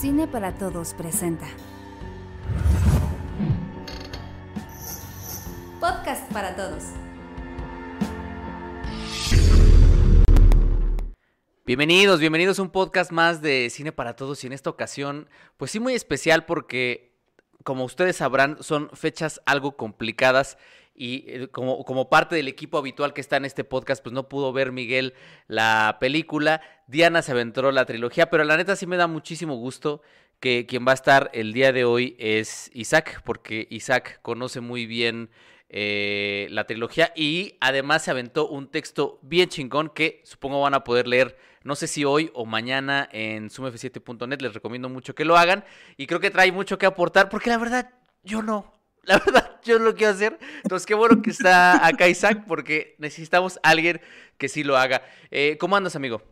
Cine para Todos presenta. Podcast para Todos. Bienvenidos, bienvenidos a un podcast más de Cine para Todos y en esta ocasión, pues sí muy especial porque, como ustedes sabrán, son fechas algo complicadas y eh, como, como parte del equipo habitual que está en este podcast, pues no pudo ver Miguel la película. Diana se aventó la trilogía, pero la neta sí me da muchísimo gusto que quien va a estar el día de hoy es Isaac, porque Isaac conoce muy bien eh, la trilogía y además se aventó un texto bien chingón que supongo van a poder leer no sé si hoy o mañana en sumf7.net. Les recomiendo mucho que lo hagan. Y creo que trae mucho que aportar porque la verdad yo no. La verdad, yo no lo quiero hacer. Entonces, qué bueno que está acá Isaac porque necesitamos a alguien que sí lo haga. Eh, ¿Cómo andas, amigo?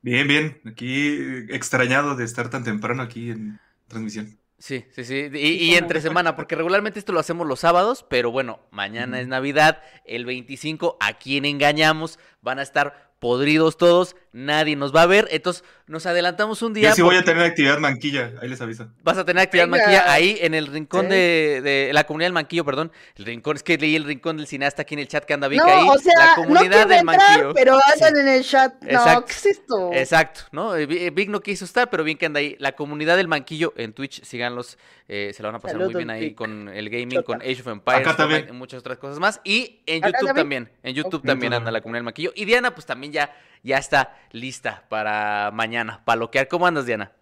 Bien, bien. Aquí extrañado de estar tan temprano aquí en transmisión. Sí, sí, sí. Y, y, entre semana, porque regularmente esto lo hacemos los sábados, pero bueno, mañana es Navidad, el 25, a quien engañamos, van a estar podridos todos, nadie nos va a ver, entonces nos adelantamos un día. Yo sí voy a tener actividad manquilla, ahí les aviso. Vas a tener actividad manquilla ahí en el rincón de, de, la comunidad del manquillo, perdón. El rincón, es que leí el rincón del cineasta aquí en el chat que anda Vic no, ahí. O sea, la comunidad no del entrar, manquillo. Pero andan sí. en el chat. No, Exacto. ¿qué es esto? Exacto, ¿no? Vic no quiso estar, pero bien que anda ahí. La comunidad del manquillo en Twitch, síganlos, eh, se la van a pasar muy bien ahí Vic. con el gaming, Chota. con Age of Empires, Acá también. Fortnite, y muchas otras cosas más. Y en Acá YouTube también. también. En YouTube también anda la comunidad del manquillo. Y Diana, pues también ya, ya está lista para mañana, para loquear. ¿Cómo andas, Diana?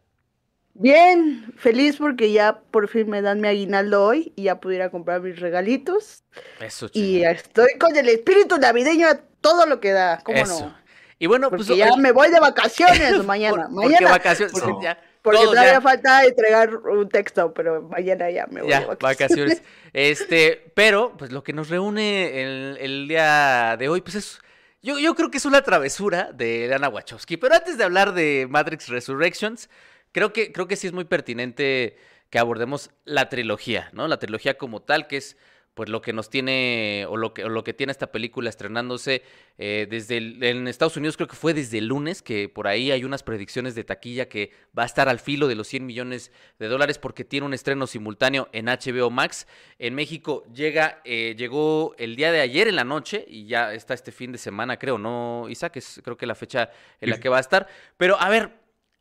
Bien, feliz porque ya por fin me dan mi aguinaldo hoy y ya pudiera comprar mis regalitos. Eso, Y chingón. estoy con el espíritu navideño a todo lo que da. ¿Cómo Eso. no? Y bueno, Porque pues ya me voy de vacaciones mañana. por- porque mañana. vacaciones, porque- ya, Porque todavía ya. falta entregar un texto, pero mañana ya me voy Ya, de vacaciones. vacaciones. Este, pero, pues lo que nos reúne el, el día de hoy, pues es. Yo, creo que es una travesura de Lana Wachowski. Pero antes de hablar de Matrix Resurrections, creo que, creo que sí es muy pertinente que abordemos la trilogía, ¿no? La trilogía como tal, que es pues lo que nos tiene, o lo que, o lo que tiene esta película estrenándose eh, desde el- en Estados Unidos, creo que fue desde el lunes, que por ahí hay unas predicciones de taquilla que va a estar al filo de los 100 millones de dólares porque tiene un estreno simultáneo en HBO Max. En México llega, eh, llegó el día de ayer en la noche y ya está este fin de semana, creo, ¿no, Isaac? Es creo que la fecha en la que va a estar. Pero a ver,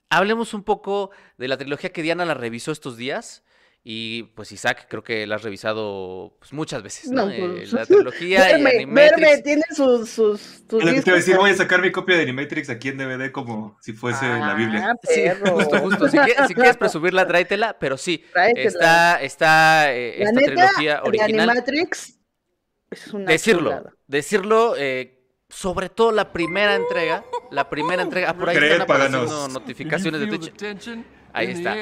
hablemos un poco de la trilogía que Diana la revisó estos días. Y pues Isaac, creo que la has revisado pues, muchas veces, ¿no? No, Eh, pues, la trilogía y Verme, Animatrix. verme, tiene sus, sus, sus lo que te iba a decir, voy a sacar mi copia de Animatrix aquí en DVD como si fuese la Biblia. Ah, Sí, perro. justo, justo. Si quieres, si quieres presumirla, tráetela, pero sí, Tráetela. está, está eh, La esta neta, trilogía de original. Animatrix es una Decirlo, chulada. decirlo, eh, sobre todo la primera entrega, la primera entrega, ah, por ahí están apareciendo paganos. notificaciones de Twitch. Ahí está.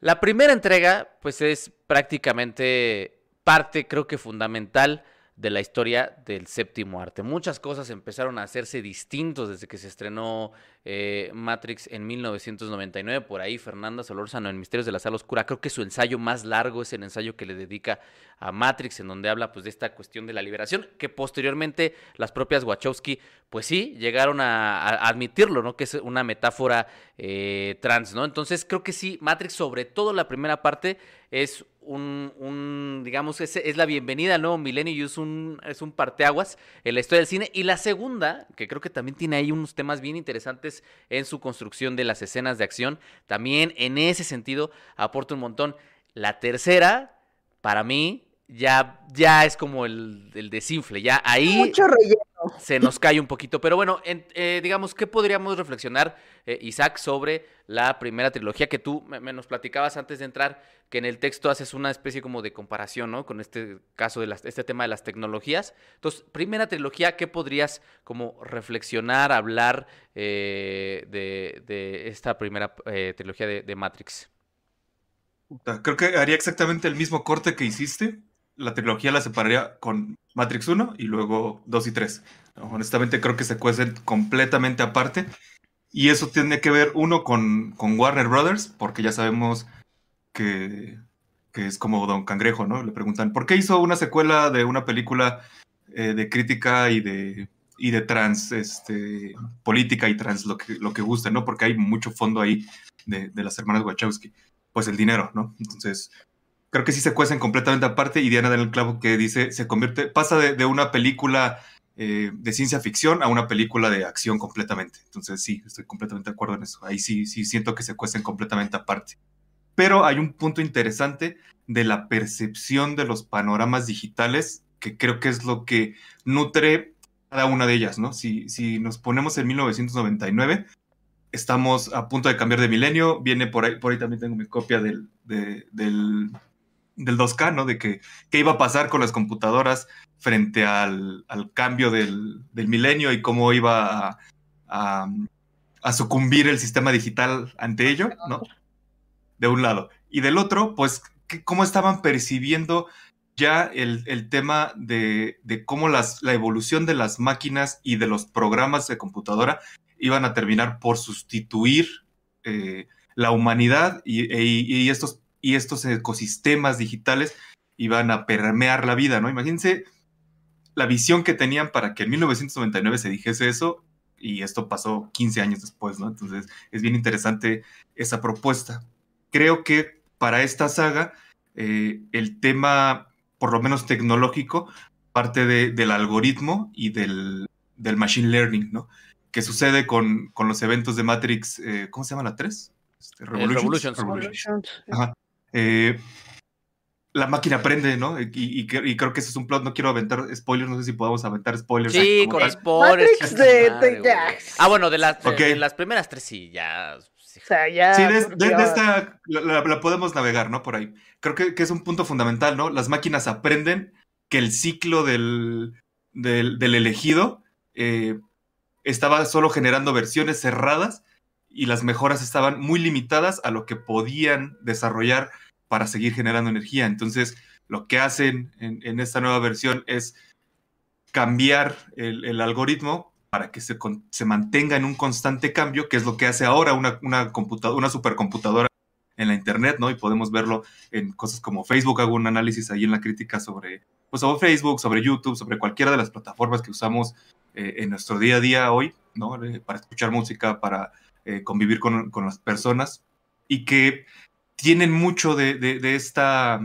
La primera entrega, pues es prácticamente parte, creo que fundamental de la historia del séptimo arte. Muchas cosas empezaron a hacerse distintos desde que se estrenó eh, Matrix en 1999. Por ahí Fernanda Solórzano en Misterios de la Sala Oscura, creo que su ensayo más largo es el ensayo que le dedica a Matrix, en donde habla pues de esta cuestión de la liberación, que posteriormente las propias Wachowski, pues sí, llegaron a, admitirlo, ¿no? Que es una metáfora eh, trans, ¿no? Entonces creo que sí, Matrix, sobre todo la primera parte, es un, un, digamos, es, es la bienvenida al nuevo milenio y es un, es un parteaguas en la historia del cine. Y la segunda, que creo que también tiene ahí unos temas bien interesantes en su construcción de las escenas de acción, también en ese sentido aporta un montón. La tercera, para mí, ya, ya es como el, el desinfle, ya ahí Mucho relleno. Se nos cae un poquito. Pero bueno, en- eh, digamos, ¿qué podríamos reflexionar, eh, Isaac, sobre la primera trilogía que tú me, nos platicabas antes de entrar, que en el texto haces una especie como de comparación, ¿no? Con este caso de las- este tema de las tecnologías. Entonces, primera trilogía, ¿qué podrías como reflexionar, hablar eh, de, esta primera trilogía de, de Matrix? Creo que haría exactamente el mismo corte que hiciste. La trilogía la separaría con Matrix 1 y luego 2 y 3. Honestamente creo que se cuecen completamente aparte. Y eso tiene que ver, uno, con, con Warner Brothers, porque ya sabemos que, que es como Don Cangrejo, ¿no? Le preguntan, ¿por qué hizo una secuela de una película eh, de crítica y de, y de trans, este, política y trans, lo que, lo que guste, ¿no? Porque hay mucho fondo ahí de, de las hermanas Wachowski, pues el dinero, ¿no? Entonces, creo que sí se cuecen completamente aparte y Diana da el clavo que dice, se convierte, pasa de, una película eh, de ciencia ficción a una película de acción completamente. Entonces sí, estoy completamente de acuerdo en eso. Ahí sí, sí siento que se cuecen completamente aparte. Pero hay un punto interesante de la percepción de los panoramas digitales que creo que es lo que nutre cada una de ellas, ¿no? Si, si nos ponemos en 1999, estamos a punto de cambiar de milenio, viene por ahí, por ahí también tengo mi copia del, de, del, del 2K, ¿no? De que qué iba a pasar con las computadoras frente al, cambio del, milenio y cómo iba a, sucumbir el sistema digital ante ello, ¿no? De un lado. Y del otro, pues, cómo estaban percibiendo ya el, tema de, cómo las, la evolución de las máquinas y de los programas de computadora iban a terminar por sustituir eh, la humanidad y, y estos y estos ecosistemas digitales iban a permear la vida, ¿no? Imagínense la visión que tenían para que en 1999 se dijese eso y esto pasó 15 años después, ¿no? Entonces es bien interesante esa propuesta. Creo que para esta saga eh, el tema, por lo menos tecnológico, parte de, del algoritmo y del, del, machine learning, ¿no? Que sucede con, con los eventos de Matrix, eh, ¿cómo se llama la 3? Este, Revolutions. Revolutions. Revolutions. Ajá. Eh, la máquina aprende, ¿no? Y, y, y, creo que ese es un plot. No quiero aventar spoilers, no sé si podemos aventar spoilers. Sí, con tal. spoilers. De, madre, de, ah, bueno, de las, okay. de, de las primeras tres sí, ya. Sí, o sea, ya, sí de, de, de esta la, la, podemos navegar, ¿no? Por ahí. Creo que, que, es un punto fundamental, ¿no? Las máquinas aprenden que el ciclo del, del, del elegido eh, estaba solo generando versiones cerradas y las mejoras estaban muy limitadas a lo que podían desarrollar para seguir generando energía. Entonces, lo que hacen en, esta nueva versión es cambiar el, el algoritmo para que se, se, mantenga en un constante cambio, que es lo que hace ahora una, una, una supercomputadora en la Internet, ¿no? Y podemos verlo en cosas como Facebook. Hago un análisis ahí en la crítica sobre, pues, sobre Facebook, sobre YouTube, sobre cualquiera de las plataformas que usamos eh, en nuestro día a día hoy, ¿no? Eh, para escuchar música, para eh, convivir con, con, las personas y que tienen mucho de, de, de, esta,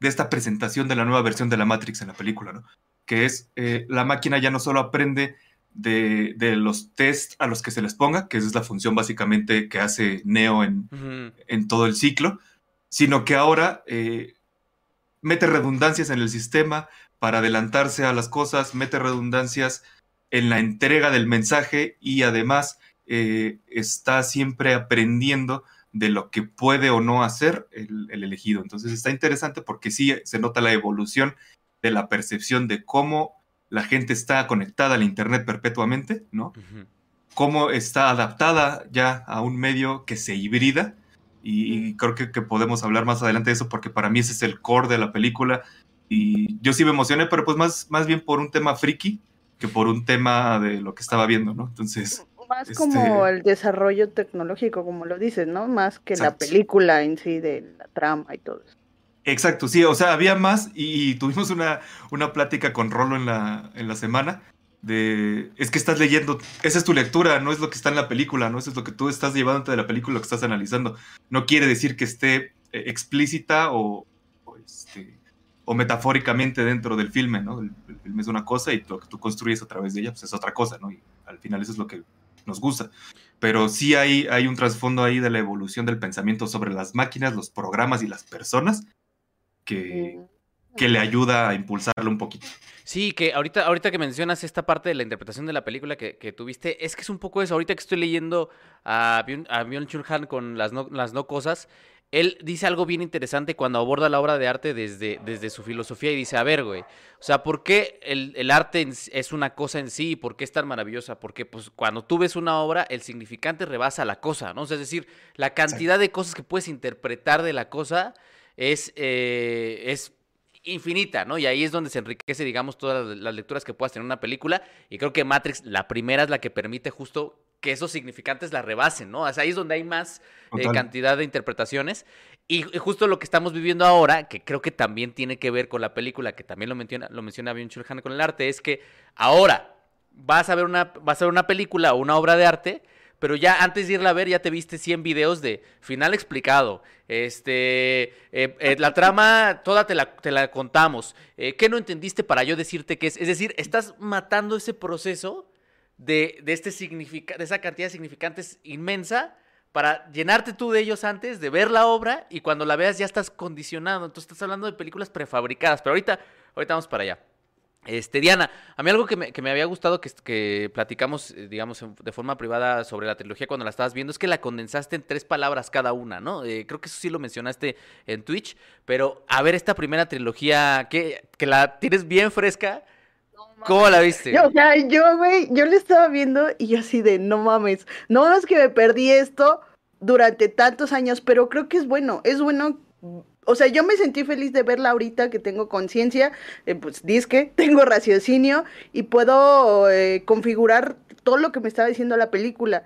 de esta presentación de la nueva versión de la Matrix en la película, ¿no? Que es, eh, la máquina ya no solo aprende de, de, los test a los que se les ponga, que esa es la función básicamente que hace Neo en, uh -huh. en todo el ciclo, sino que ahora eh, mete redundancias en el sistema para adelantarse a las cosas, mete redundancias en la entrega del mensaje y además eh, está siempre aprendiendo de lo que puede o no hacer el, el, elegido. Entonces está interesante porque sí se nota la evolución de la percepción de cómo la gente está conectada al Internet perpetuamente, ¿no? Uh -huh. Cómo está adaptada ya a un medio que se hibrida. Y, y creo que, que, podemos hablar más adelante de eso porque para mí ese es el core de la película. Y yo sí me emocioné, pero pues más, más bien por un tema friki que por un tema de lo que estaba viendo, ¿no? Entonces más este... como el desarrollo tecnológico, como lo dices, ¿no? Más que Exacto. la película en sí, de la trama y todo eso. Exacto, sí, o sea, había más y, tuvimos una, una plática con Rolo en la, en la semana de, es que estás leyendo, esa es tu lectura, no es lo que está en la película, no eso es lo que tú estás llevándote de la película, lo que estás analizando. No quiere decir que esté eh, explícita o, o, este, o metafóricamente dentro del filme, ¿no? El, el, filme es una cosa y lo que tú construyes a través de ella pues es otra cosa, ¿no? Y al final eso es lo que nos gusta. Pero sí hay, hay un trasfondo ahí de la evolución del pensamiento sobre las máquinas, los programas y las personas que, que le ayuda a impulsarlo un poquito. Sí, que ahorita, ahorita que mencionas esta parte de la interpretación de la película que, que tuviste, es que es un poco eso. Ahorita que estoy leyendo a Byung-Chul Han con las no, las no cosas, él dice algo bien interesante cuando aborda la obra de arte desde, desde su filosofía y dice, a ver, güey, o sea, ¿por qué el, el arte es una cosa en sí y por qué es tan maravillosa? Porque pues cuando tú ves una obra, el significante rebasa la cosa, ¿no? O sea, es decir, la cantidad de cosas que puedes interpretar de la cosa es, eh, es infinita, ¿no? Y ahí es donde se enriquece, digamos, todas las lecturas que puedas tener en una película. Y creo que Matrix, la primera es la que permite justo que esos significantes la rebasen, ¿no? O sea, ahí es donde hay más eh, cantidad de interpretaciones. Y, y, justo lo que estamos viviendo ahora, que creo que también tiene que ver con la película, que también lo menciona, lo menciona bien Chulhan con el arte, es que ahora vas a ver una, vas a ver una película o una obra de arte, pero ya antes de irla a ver ya te viste 100 videos de final explicado, este, eh, eh, la trama toda te la, te la contamos, eh, ¿qué no entendiste para yo decirte qué es? Es decir, estás matando ese proceso de, de, este significa, de esa cantidad de significantes inmensa para llenarte tú de ellos antes, de ver la obra y cuando la veas ya estás condicionado. Entonces estás hablando de películas prefabricadas, pero ahorita, ahorita vamos para allá. Este, Diana, a mí algo que me, que me había gustado que, que platicamos, eh, digamos, de forma privada sobre la trilogía cuando la estabas viendo, es que la condensaste en tres palabras cada una, ¿no? Eh, creo que eso sí lo mencionaste en Twitch, pero a ver esta primera trilogía, que, que la tienes bien fresca, ¿Cómo la viste? Yo, o sea, yo, güey, yo le estaba viendo y yo así de, no mames, no mames que me perdí esto durante tantos años, pero creo que es bueno, es bueno. O sea, yo me sentí feliz de verla ahorita que tengo conciencia, eh, pues disque, tengo raciocinio y puedo eh, configurar todo lo que me estaba diciendo la película.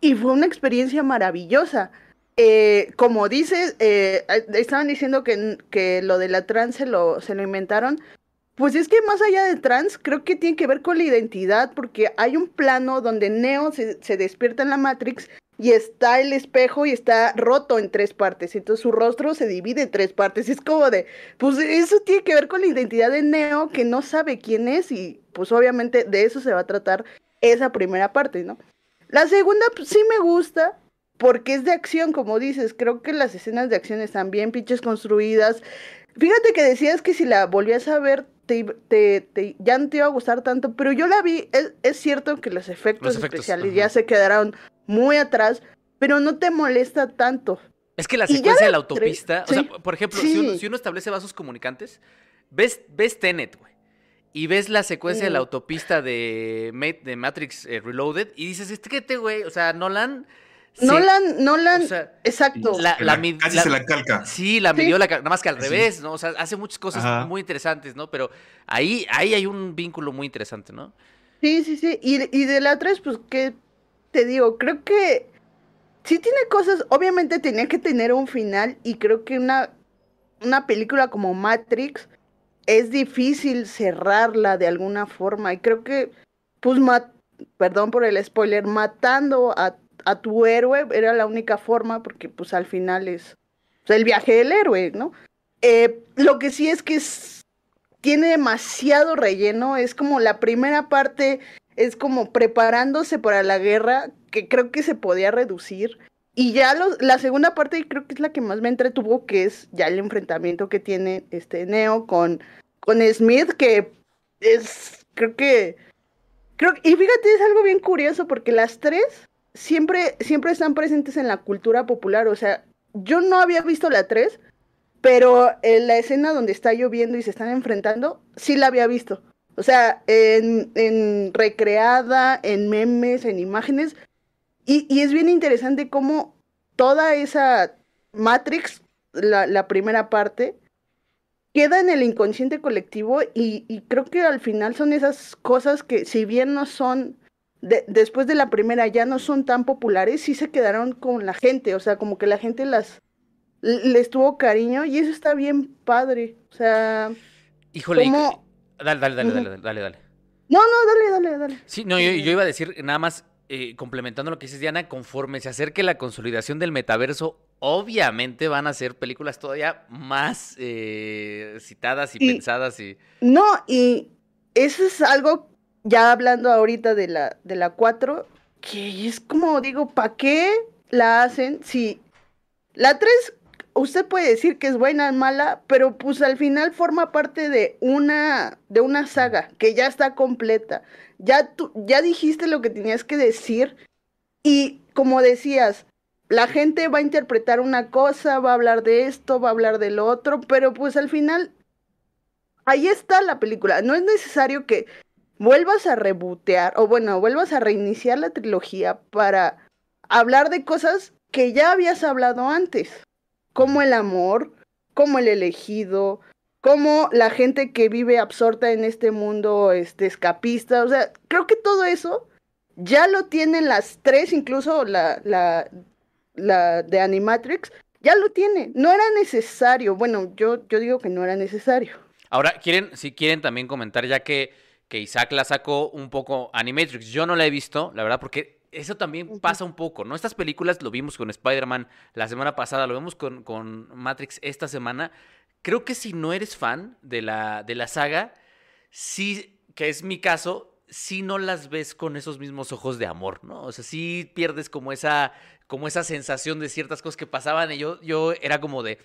Y fue una experiencia maravillosa. Eh, como dices, estaban diciendo que, que, lo de la trans lo, se lo inventaron. Pues es que más allá de trans, creo que tiene que ver con la identidad, porque hay un plano donde Neo se, despierta en la Matrix y está el espejo y está roto en tres partes. Entonces su rostro se divide en tres partes. Es como de, pues eso tiene que ver con la identidad de Neo, que no sabe quién es, y pues obviamente de eso se va a tratar esa primera parte, ¿no? La segunda, pues sí me gusta, porque es de acción, como dices. Creo que las escenas de acción están bien pinches construidas. Fíjate que decías que si la volvías a ver, te, te, te, ya no te iba a gustar tanto, pero yo la vi, es, es cierto que los efectos, los efectos especiales ya se quedaron muy atrás, pero no te molesta tanto. Es que la secuencia de la autopista, o sea, por ejemplo, sí. si, uno, si, uno, establece vasos comunicantes, ves, ves Tenet, güey, y ves la secuencia de la autopista de, de Matrix eh, Reloaded, y dices, este que te, güey, o sea, Nolan... Sí. Nolan, Nolan, o sea, exacto. La, la, la, casi se la calca. Sí, la midió, la, nada más que al revés, ¿no? O sea, hace muchas cosas Ajá. muy interesantes, ¿no? Pero ahí, ahí hay un vínculo muy interesante, ¿no? Sí, sí, sí. Y, y de la 3, pues, ¿qué te digo? Creo que sí tiene cosas, obviamente tenía que tener un final y creo que una, una película como Matrix es difícil cerrarla de alguna forma y creo que, pues, mat perdón por el spoiler, matando a a tu héroe era la única forma porque pues al final es sea, el viaje del héroe, ¿no? Eh, lo que sí es que es, tiene demasiado relleno, es como la primera parte es como preparándose para la guerra, que creo que se podía reducir. Y ya la segunda parte creo que es la que más me entretuvo, que es ya el enfrentamiento que tiene este Neo con, con Smith, que es, creo que, creo, y fíjate, es algo bien curioso porque las tres siempre, siempre están presentes en la cultura popular. O sea, yo no había visto la 3, pero en la escena donde está lloviendo y se están enfrentando, sí la había visto. O sea, en, recreada, en memes, en imágenes. Y, es bien interesante cómo toda esa Matrix, la, primera parte, queda en el inconsciente colectivo y creo que al final son esas cosas que si bien no son de, después de la primera ya no son tan populares, sí se quedaron con la gente, o sea, como que la gente las les tuvo cariño y eso está bien padre, o sea, híjole, como... dale, dale, dale, dale, dale, dale. No, no, dale, dale, dale. Sí, no, yo, yo iba a decir nada más eh, complementando lo que dices Diana, conforme se acerque la consolidación del metaverso, obviamente van a ser películas todavía más eh, citadas y, y pensadas y no y eso es algo ya hablando ahorita de la, de la 4, que es como digo, ¿para qué la hacen? Si la 3, usted puede decir que es buena o mala, pero pues al final forma parte de una, de una saga que ya está completa. Ya, tú, ya dijiste lo que tenías que decir y como decías, la gente va a interpretar una cosa, va a hablar de esto, va a hablar del otro, pero pues al final ahí está la película. No es necesario que vuelvas a rebotear, o bueno, vuelvas a reiniciar la trilogía para hablar de cosas que ya habías hablado antes, como el amor, como el elegido, como la gente que vive absorta en este mundo este, escapista, o sea, creo que todo eso ya lo tienen las tres, incluso la, la, la de Animatrix, ya lo tiene, no era necesario, bueno, yo, yo digo que no era necesario. Ahora, quieren, si quieren también comentar, ya que que Isaac la sacó un poco Animatrix. Yo no la he visto, la verdad, porque eso también pasa un poco, ¿no? Estas películas lo vimos con Spider-Man la semana pasada, lo vemos con, con Matrix esta semana. Creo que si no eres fan de la, de la saga, sí, que es mi caso, sí no las ves con esos mismos ojos de amor, ¿no? O sea, sí pierdes como esa, como esa sensación de ciertas cosas que pasaban y yo, yo era como de,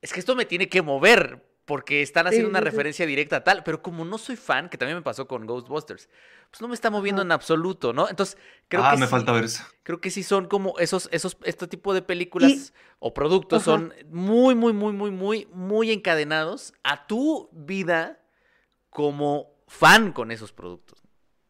es que esto me tiene que mover porque están haciendo Sí, una sí, sí. referencia directa a tal, pero como no soy fan, que también me pasó con Ghostbusters, pues no me está moviendo en absoluto, ¿no? Entonces, creo ah, que me sí- falta ver eso. Creo que sí son como esos, esos, este tipo de películas Y- o productos Ajá. son muy, muy, muy, muy, muy, muy encadenados a tu vida como fan con esos productos.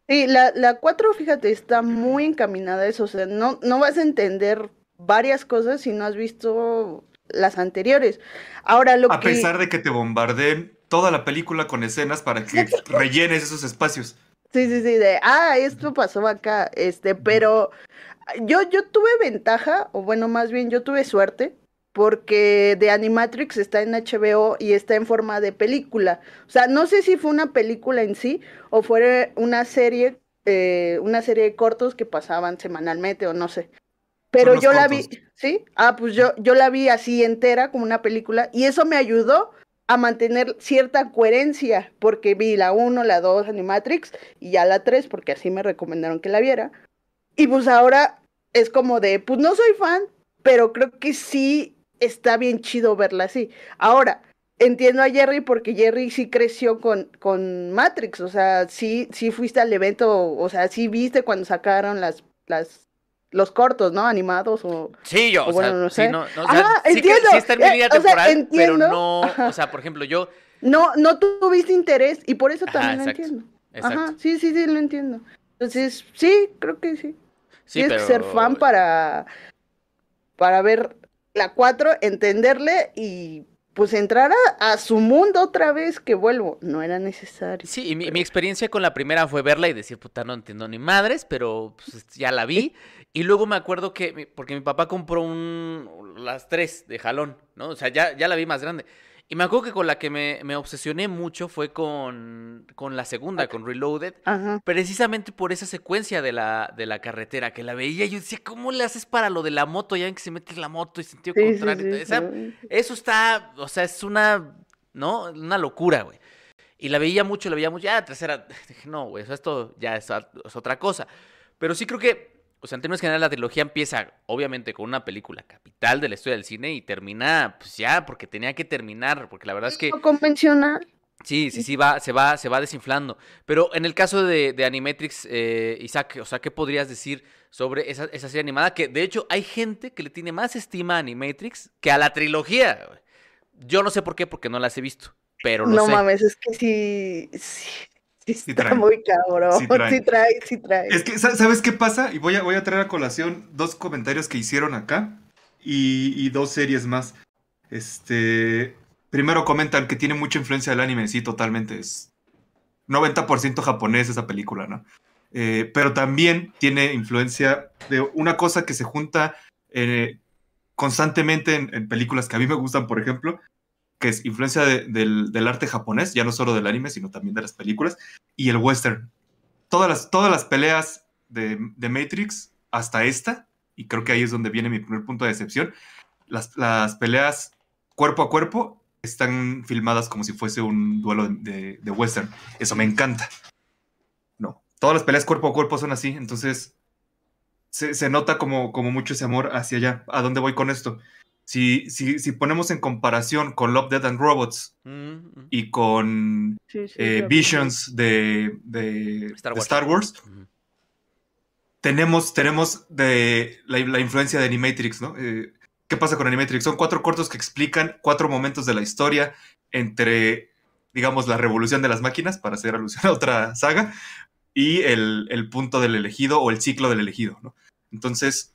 Sí, la, la 4, fíjate, está muy encaminada a eso. O sea, no, no vas a entender varias cosas si no has visto las anteriores. Ahora, lo A que. pesar de que te bombardeen toda la película con escenas para que rellenes esos espacios. Sí, sí, sí, de, ah, esto pasó acá, este, pero yo, yo tuve ventaja, o bueno, más bien yo tuve suerte, porque The Animatrix está en HBO y está en forma de película. O sea, no sé si fue una película en sí o fue una serie, eh, una serie de cortos que pasaban semanalmente o no sé. Pero yo la vi, ¿sí? Ah, pues yo, yo la vi así entera como una película y eso me ayudó a mantener cierta coherencia, porque vi la 1, la 2, Animatrix, y ya la 3, porque así me recomendaron que la viera. Y pues ahora es como de, pues no soy fan, pero creo que sí está bien chido verla así. Ahora, entiendo a Jerry porque Jerry sí creció con, con Matrix, o sea, sí, sí fuiste al evento, o sea, sí viste cuando sacaron las, las, los cortos, ¿no? Animados o... Sí, yo, O o, bueno, sea, no sí, sé. no, no, o Ajá, sí, que- sí está en mi eh, línea sea, temporal, pero no, Ajá. o sea, por ejemplo, yo, No, no tuviste interés y por eso Ajá, también lo entiendo. exacto, Ajá, sí, sí, sí, lo entiendo. Entonces, sí, creo que sí. sí, Tienes pero... que ser fan para, para ver la 4, entenderle y pues entrar a, a su mundo otra vez que vuelvo. No era necesario. Sí, y mi, mi experiencia con la primera fue verla y decir, puta, no entiendo ni madres, pero pues, ya la vi. Y luego me acuerdo que, porque mi papá compró un, las tres de jalón, ¿no? O sea, ya, ya la vi más grande. Y me acuerdo que con la que me, me obsesioné mucho fue con, con la segunda, con Reloaded, Ajá. precisamente por esa secuencia de la, de la carretera, que la veía y yo decía, ¿cómo le haces para lo de la moto? Ya ven que se mete en la moto y sentido Sí, contrario. sí, Esa- sí. eso está, o sea, es una, ¿no? Una locura, güey. Y la veía mucho, la veía mucho. Ya, tercera, dije, no, güey, eso esto ya es otra cosa. Pero sí creo que, o sea, en términos generales, la trilogía empieza, obviamente, con una película capital de la historia del cine y termina, pues ya, porque tenía que terminar, porque la verdad es que Lo convencional. Sí, sí, sí, va, se va, se va desinflando. Pero en el caso de, de Animatrix, eh, Isaac, o sea, ¿qué podrías decir sobre esa, esa serie animada? Que de hecho hay gente que le tiene más estima a Animatrix que a la trilogía. Yo no sé por qué, porque no las he visto, pero lo No sé. mames, es que sí, sí, sí Sí está trae. muy cabrón. Sí Sí trae. sí trae. Es que, sa- ¿sabes qué pasa? Y voy a, voy a traer a colación dos comentarios que hicieron acá y, y dos series más. Este. Primero comentan que tiene mucha influencia del anime, sí, totalmente. Es 90% japonés esa película, ¿no? Eh, pero también tiene influencia de una cosa que se junta eh, constantemente en, en películas que a mí me gustan, por ejemplo, que es influencia de- del, del arte japonés, ya no solo del anime, sino también de las películas, y el western todas las, todas las peleas de, de Matrix hasta esta, y creo que ahí es donde viene mi primer punto de decepción, las, las peleas cuerpo a cuerpo están filmadas como si fuese un duelo de, de- western. Eso me encanta. No, todas las peleas cuerpo a cuerpo son así, entonces se, se nota como, como mucho ese amor hacia allá. ¿A dónde voy con esto? Si, si, si ponemos en comparación con Love, Dead and Robots Mm, mm. y con Sí, sí, eh. Visions de, de- Star de Wars. Star Wars, Ujú. tenemos, tenemos de la, la influencia de Animatrix, ¿no? Eh, ¿Qué pasa con Animatrix? Son cuatro cortos que explican cuatro momentos de la historia entre, digamos, la revolución de las máquinas, para hacer alusión a otra saga, y el, el punto del elegido o el ciclo del elegido, ¿no? Entonces,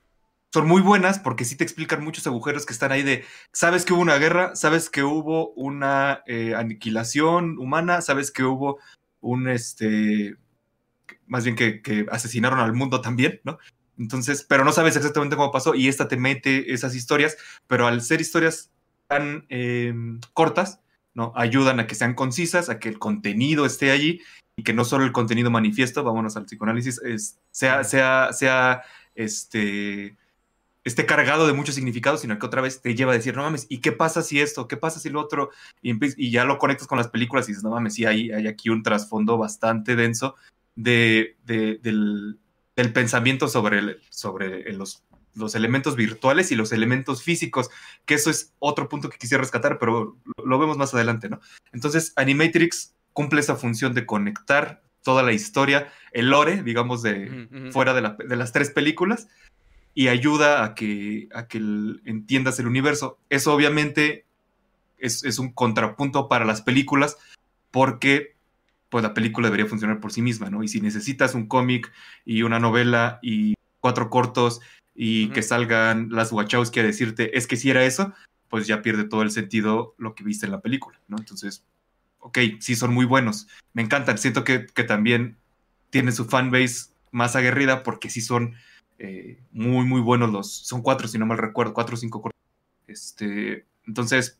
son muy buenas porque sí te explican muchos agujeros que están ahí de, sabes que hubo una guerra, sabes que hubo una eh, aniquilación humana, sabes que hubo un, este, más bien que, asesinaron al mundo también, ¿no? Entonces, pero no sabes exactamente cómo pasó y esta te mete esas historias, pero al ser historias tan eh, cortas, ¿no? Ayudan a que sean concisas, a que el contenido esté allí y que no solo el contenido manifiesto, vámonos al psicoanálisis, sea, sea, sea este, esté cargado de muchos significados, sino que otra vez te lleva a decir, no mames, ¿y qué pasa si esto? ¿Qué pasa si lo otro? Y, y ya lo conectas con las películas y dices, no mames, sí, hay, hay aquí un trasfondo bastante denso de, de- del, del pensamiento sobre, el- sobre los, los elementos virtuales y los elementos físicos, que eso es otro punto que quisiera rescatar, pero lo, vemos más adelante, ¿no? Entonces, Animatrix cumple esa función de conectar toda la historia, el lore, digamos, de, fuera de, la- de las tres películas y ayuda a que, a que el- entiendas el universo. Eso obviamente es, es un contrapunto para las películas porque pues la película debería funcionar por sí misma, ¿no? Y si necesitas un cómic y una novela y cuatro cortos y que salgan las Wachowski a decirte es que si era eso, pues ya pierde todo el sentido lo que viste en la película, ¿no? Entonces, ok, sí son muy buenos, me encantan, siento que, que también tienen su fanbase más aguerrida porque sí son eh, muy, muy buenos los, son cuatro si no mal recuerdo, cuatro o cinco cortos. Este, entonces,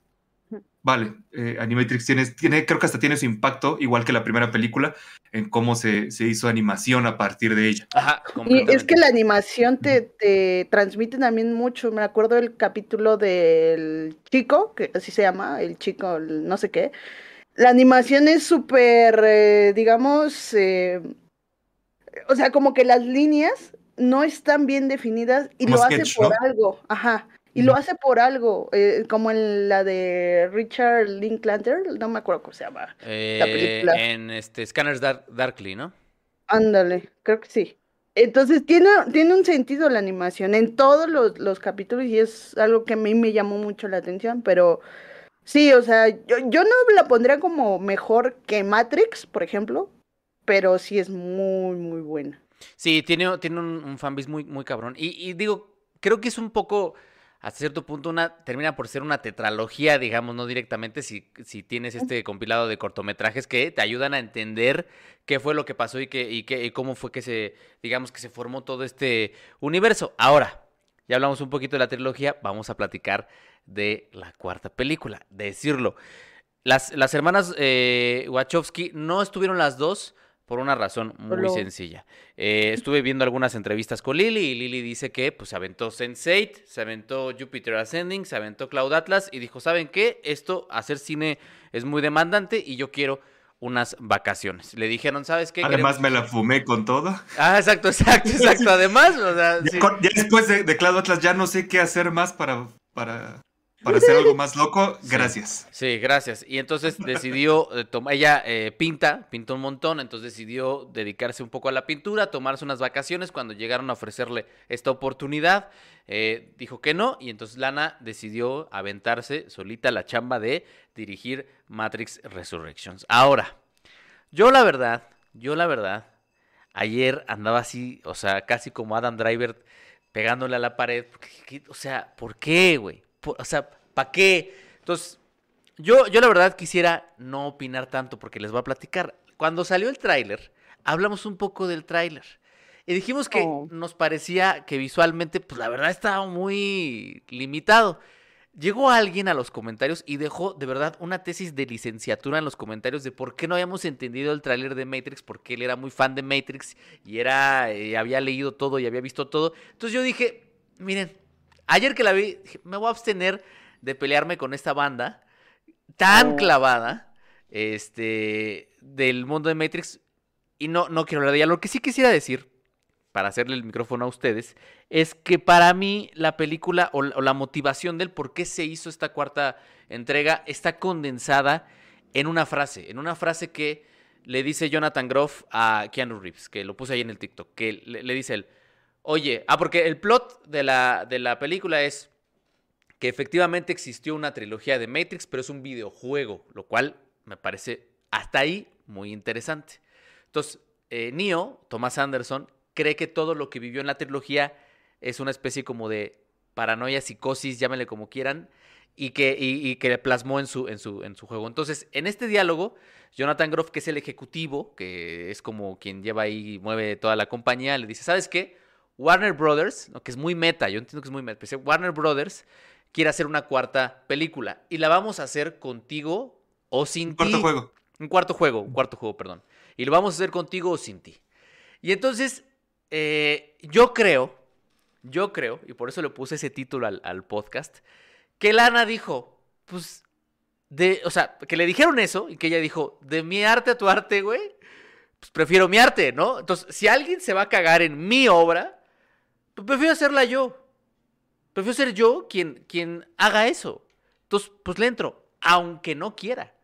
vale, eh, Animatrix tiene, tiene, creo que hasta tiene su impacto, igual que la primera película, en cómo se, se hizo animación a partir de ella. Ajá, Y es que la animación te, te transmite también mucho. Me acuerdo del capítulo del chico, que así se llama, el chico, el no sé qué. La animación es súper, eh, digamos, eh, o sea, como que las líneas no están bien definidas y Como lo hace por ¿no? algo. Ajá. Y lo hace por algo, eh, como en la de Richard Linklater, no me acuerdo cómo se llama. Eh, película. en este Scanners Dark- Darkly, ¿no? Ándale, creo que sí. Entonces tiene, tiene un sentido la animación en todos los, los capítulos y es algo que a mí me llamó mucho la atención, pero sí, o sea, yo, yo no la pondría como mejor que Matrix, por ejemplo, pero sí es muy, muy buena. Sí, tiene, tiene un, un fanbase muy, muy cabrón. Y, y digo, creo que es un poco, hasta cierto punto, una, termina por ser una tetralogía, digamos, no directamente, si, si tienes este compilado de cortometrajes que te ayudan a entender qué fue lo que pasó y, qué, y, qué, y cómo fue que se, digamos, que se formó todo este universo. Ahora, ya hablamos un poquito de la trilogía, vamos a platicar de la cuarta película, de decirlo. Las, las hermanas eh, Wachowski no estuvieron las dos por una razón muy sencilla. Eh, estuve viendo algunas entrevistas con Lily y Lily dice que pues se aventó Sense8, se aventó Jupiter Ascending, se aventó Cloud Atlas y dijo, ¿saben qué? Esto, hacer cine es muy demandante y yo quiero unas vacaciones. Le dijeron, ¿sabes qué? Además Queremos- me la fumé con todo. Ah, exacto, exacto, exacto. Además, o sea, Ya, sí. con- ya después de, de Cloud Atlas ya no sé qué hacer más para, para, para hacer algo más loco. Gracias. Sí, gracias. Y entonces decidió, eh, ella eh, pinta, pintó un montón, entonces decidió dedicarse un poco a la pintura, tomarse unas vacaciones. Cuando llegaron a ofrecerle esta oportunidad, eh, dijo que no, y entonces Lana decidió aventarse solita la chamba de dirigir Matrix Resurrections. Ahora, yo la verdad, yo la verdad, ayer andaba así, o sea, casi como Adam Driver pegándole a la pared. O sea, ¿por qué, güey? Por- O sea, ¿para qué? Entonces, yo, yo la verdad quisiera no opinar tanto porque les voy a platicar. Cuando salió el tráiler, hablamos un poco del tráiler. Y dijimos que Oh. nos parecía que visualmente, pues la verdad estaba muy limitado. Llegó alguien a los comentarios y dejó de verdad una tesis de licenciatura en los comentarios de por qué no habíamos entendido el tráiler de Matrix, porque él era muy fan de Matrix y era eh, había leído todo y había visto todo. Entonces yo dije, miren, ayer que la vi, dije, me voy a abstener de pelearme con esta banda tan Oh. clavada este del mundo de Matrix y no no quiero hablar de ella. Lo que sí quisiera decir para hacerle el micrófono a ustedes, es que para mí la película o, la- o la motivación del por qué se hizo esta cuarta entrega está condensada en una frase, en una frase que le dice Jonathan Groff a Keanu Reeves, que lo puse ahí en el TikTok, que le, le dice él, oye, ah, porque el plot de la, de la película es que efectivamente existió una trilogía de Matrix, pero es un videojuego, lo cual me parece hasta ahí muy interesante. Entonces, eh, Neo, Thomas Anderson, cree que todo lo que vivió en la trilogía es una especie como de paranoia, psicosis, llámenle como quieran, y que, y, y que plasmó en su, en, su, en su juego. Entonces, en este diálogo, Jonathan Groff, que es el ejecutivo, que es como quien lleva ahí y mueve toda la compañía, le dice, ¿sabes qué? Warner Brothers, ¿no? que es muy meta, yo entiendo que es muy meta, pero Warner Brothers quiere hacer una cuarta película y la vamos a hacer contigo o sin Un cuarto ti. juego. Un cuarto juego, un cuarto juego, perdón. Y lo vamos a hacer contigo o sin ti. Y entonces, eh, yo creo, yo creo, y por eso le puse ese título al, al podcast, que Lana dijo, pues, de, o sea, que le dijeron eso y que ella dijo, de mi arte a tu arte, güey, pues prefiero mi arte, ¿no? Entonces, si alguien se va a cagar en mi obra, pues prefiero hacerla yo. Prefiero ser yo quien, quien haga eso. Entonces, pues le entro, aunque no quiera.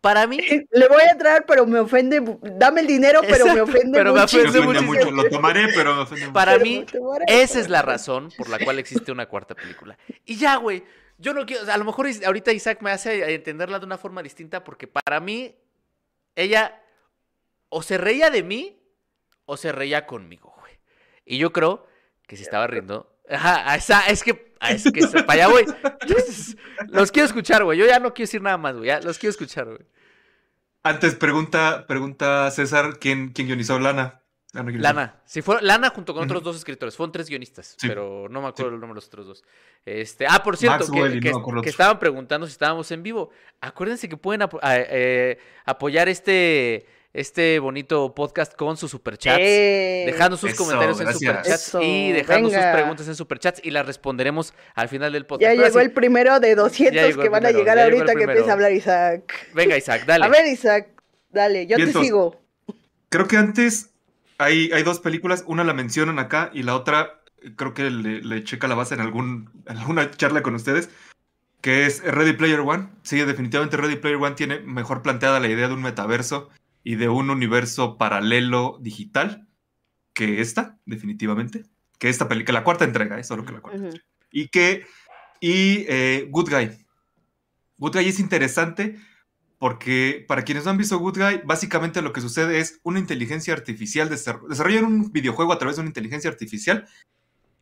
Para mí, Le voy a entrar, pero me ofende. Dame el dinero, pero me ofende pero me Me ofende mucho, lo tomaré, pero me ofende mucho. para mí, esa es la razón por la cual existe una cuarta película. Y ya, güey, yo no quiero, o sea, a lo mejor ahorita Isaac me hace entenderla de una forma distinta porque para mí, ella o se reía de mí o se reía conmigo. Y yo creo que se estaba riendo. Ajá, esa, es que, es que para allá voy. Los quiero escuchar, güey. Yo ya no quiero decir nada más, güey. Ya los quiero escuchar, güey. Antes pregunta, pregunta César quién, quién guionizó Lana. Ah, no. Lana. Si fue Lana junto con otros dos escritores. Fueron tres guionistas, Sí. pero no me acuerdo el nombre de los otros dos. Este, ah, por cierto, que, que- no estaban preguntando si estábamos en vivo. Acuérdense que pueden eh, apoyar este, este bonito podcast con sus superchats. Eh, Dejando sus Eso, comentarios en superchats Eso, y dejando sus preguntas en superchats y las responderemos al final del podcast. Ya Pero llegó así, el primero de 200 Ya llegó que van a llegar ahorita que empiece a hablar Isaac. Venga, Isaac, dale. A ver, Isaac, dale, yo Vientos. te sigo. Creo que antes hay, hay dos películas, una la mencionan acá y la otra creo que le, le checa la base en, algún, en alguna charla con ustedes, que es Ready Player One. Sí, definitivamente Ready Player One tiene mejor planteada la idea de un metaverso y de un universo paralelo digital que esta, definitivamente. Que esta película, la cuarta entrega, es solo que la cuarta Ujú. entrega. Y que, y eh, Good Guy. Good Guy es interesante porque para quienes no han visto Good Guy, básicamente lo que sucede es una inteligencia artificial, desar- desarrollan un videojuego a través de una inteligencia artificial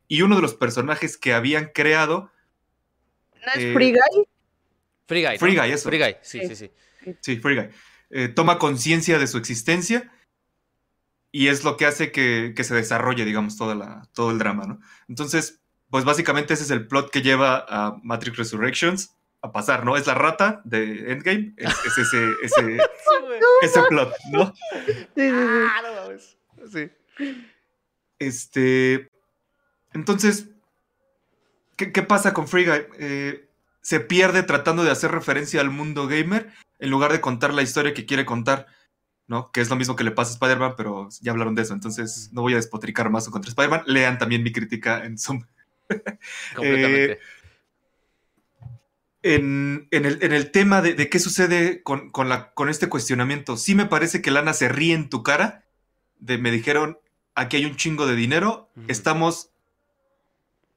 y uno de los personajes que habían creado, ¿No es Eh, Free Guy? Free Guy. ¿no? Free Guy, eso. Free Guy, sí, Sí. sí, sí. sí, Free Guy, eh, toma conciencia de su existencia y es lo que hace que, que se desarrolle, digamos, toda la, todo el drama, ¿no? Entonces, pues básicamente ese es el plot que lleva a Matrix Resurrections a pasar, ¿no? Es la rata de Endgame, es, es ese, ese, ese plot, ¿no? Sí. Ah. Sí. Este. Entonces, ¿qué, qué pasa con Free Guy? Eh, se pierde tratando de hacer referencia al mundo gamer en lugar de contar la historia que quiere contar, ¿no? Que es lo mismo que le pasa a Spider-Man, pero ya hablaron de eso, entonces no voy a despotricar más contra Spider-Man. Lean también mi crítica en Zoom. Completamente. En, en el, en el tema de, de qué sucede con, con la, con este cuestionamiento, sí me parece que Lana se ríe en tu cara. De me dijeron, aquí hay un chingo de dinero, estamos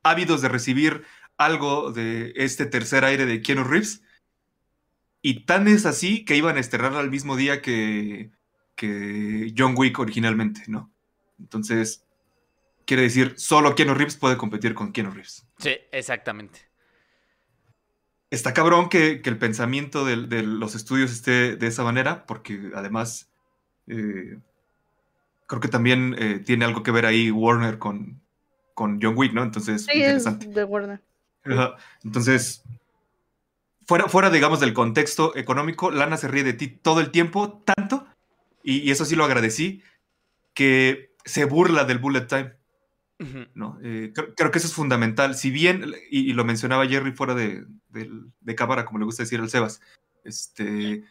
ávidos de recibir algo de este tercer aire de Keanu Reeves. Y tan es así que iban a estrenarla al mismo día que, que John Wick originalmente, ¿no? Entonces, quiere decir, solo Keanu Reeves puede competir con Keanu Reeves. Sí, exactamente. Está cabrón que, que el pensamiento de, de los estudios esté de esa manera, porque además eh, creo que también eh, tiene algo que ver ahí Warner con, con John Wick, ¿no? Entonces, Sí, es interesante. de Warner. Ajá. Entonces, fuera, fuera, digamos, del contexto económico, Lana se ríe de ti todo el tiempo, tanto, y, y eso sí lo agradecí, que se burla del bullet time. ¿no? Eh, creo, creo que eso es fundamental. Si bien, y, y lo mencionaba Jerry fuera de, de cámara, como le gusta decir al Sebas, este,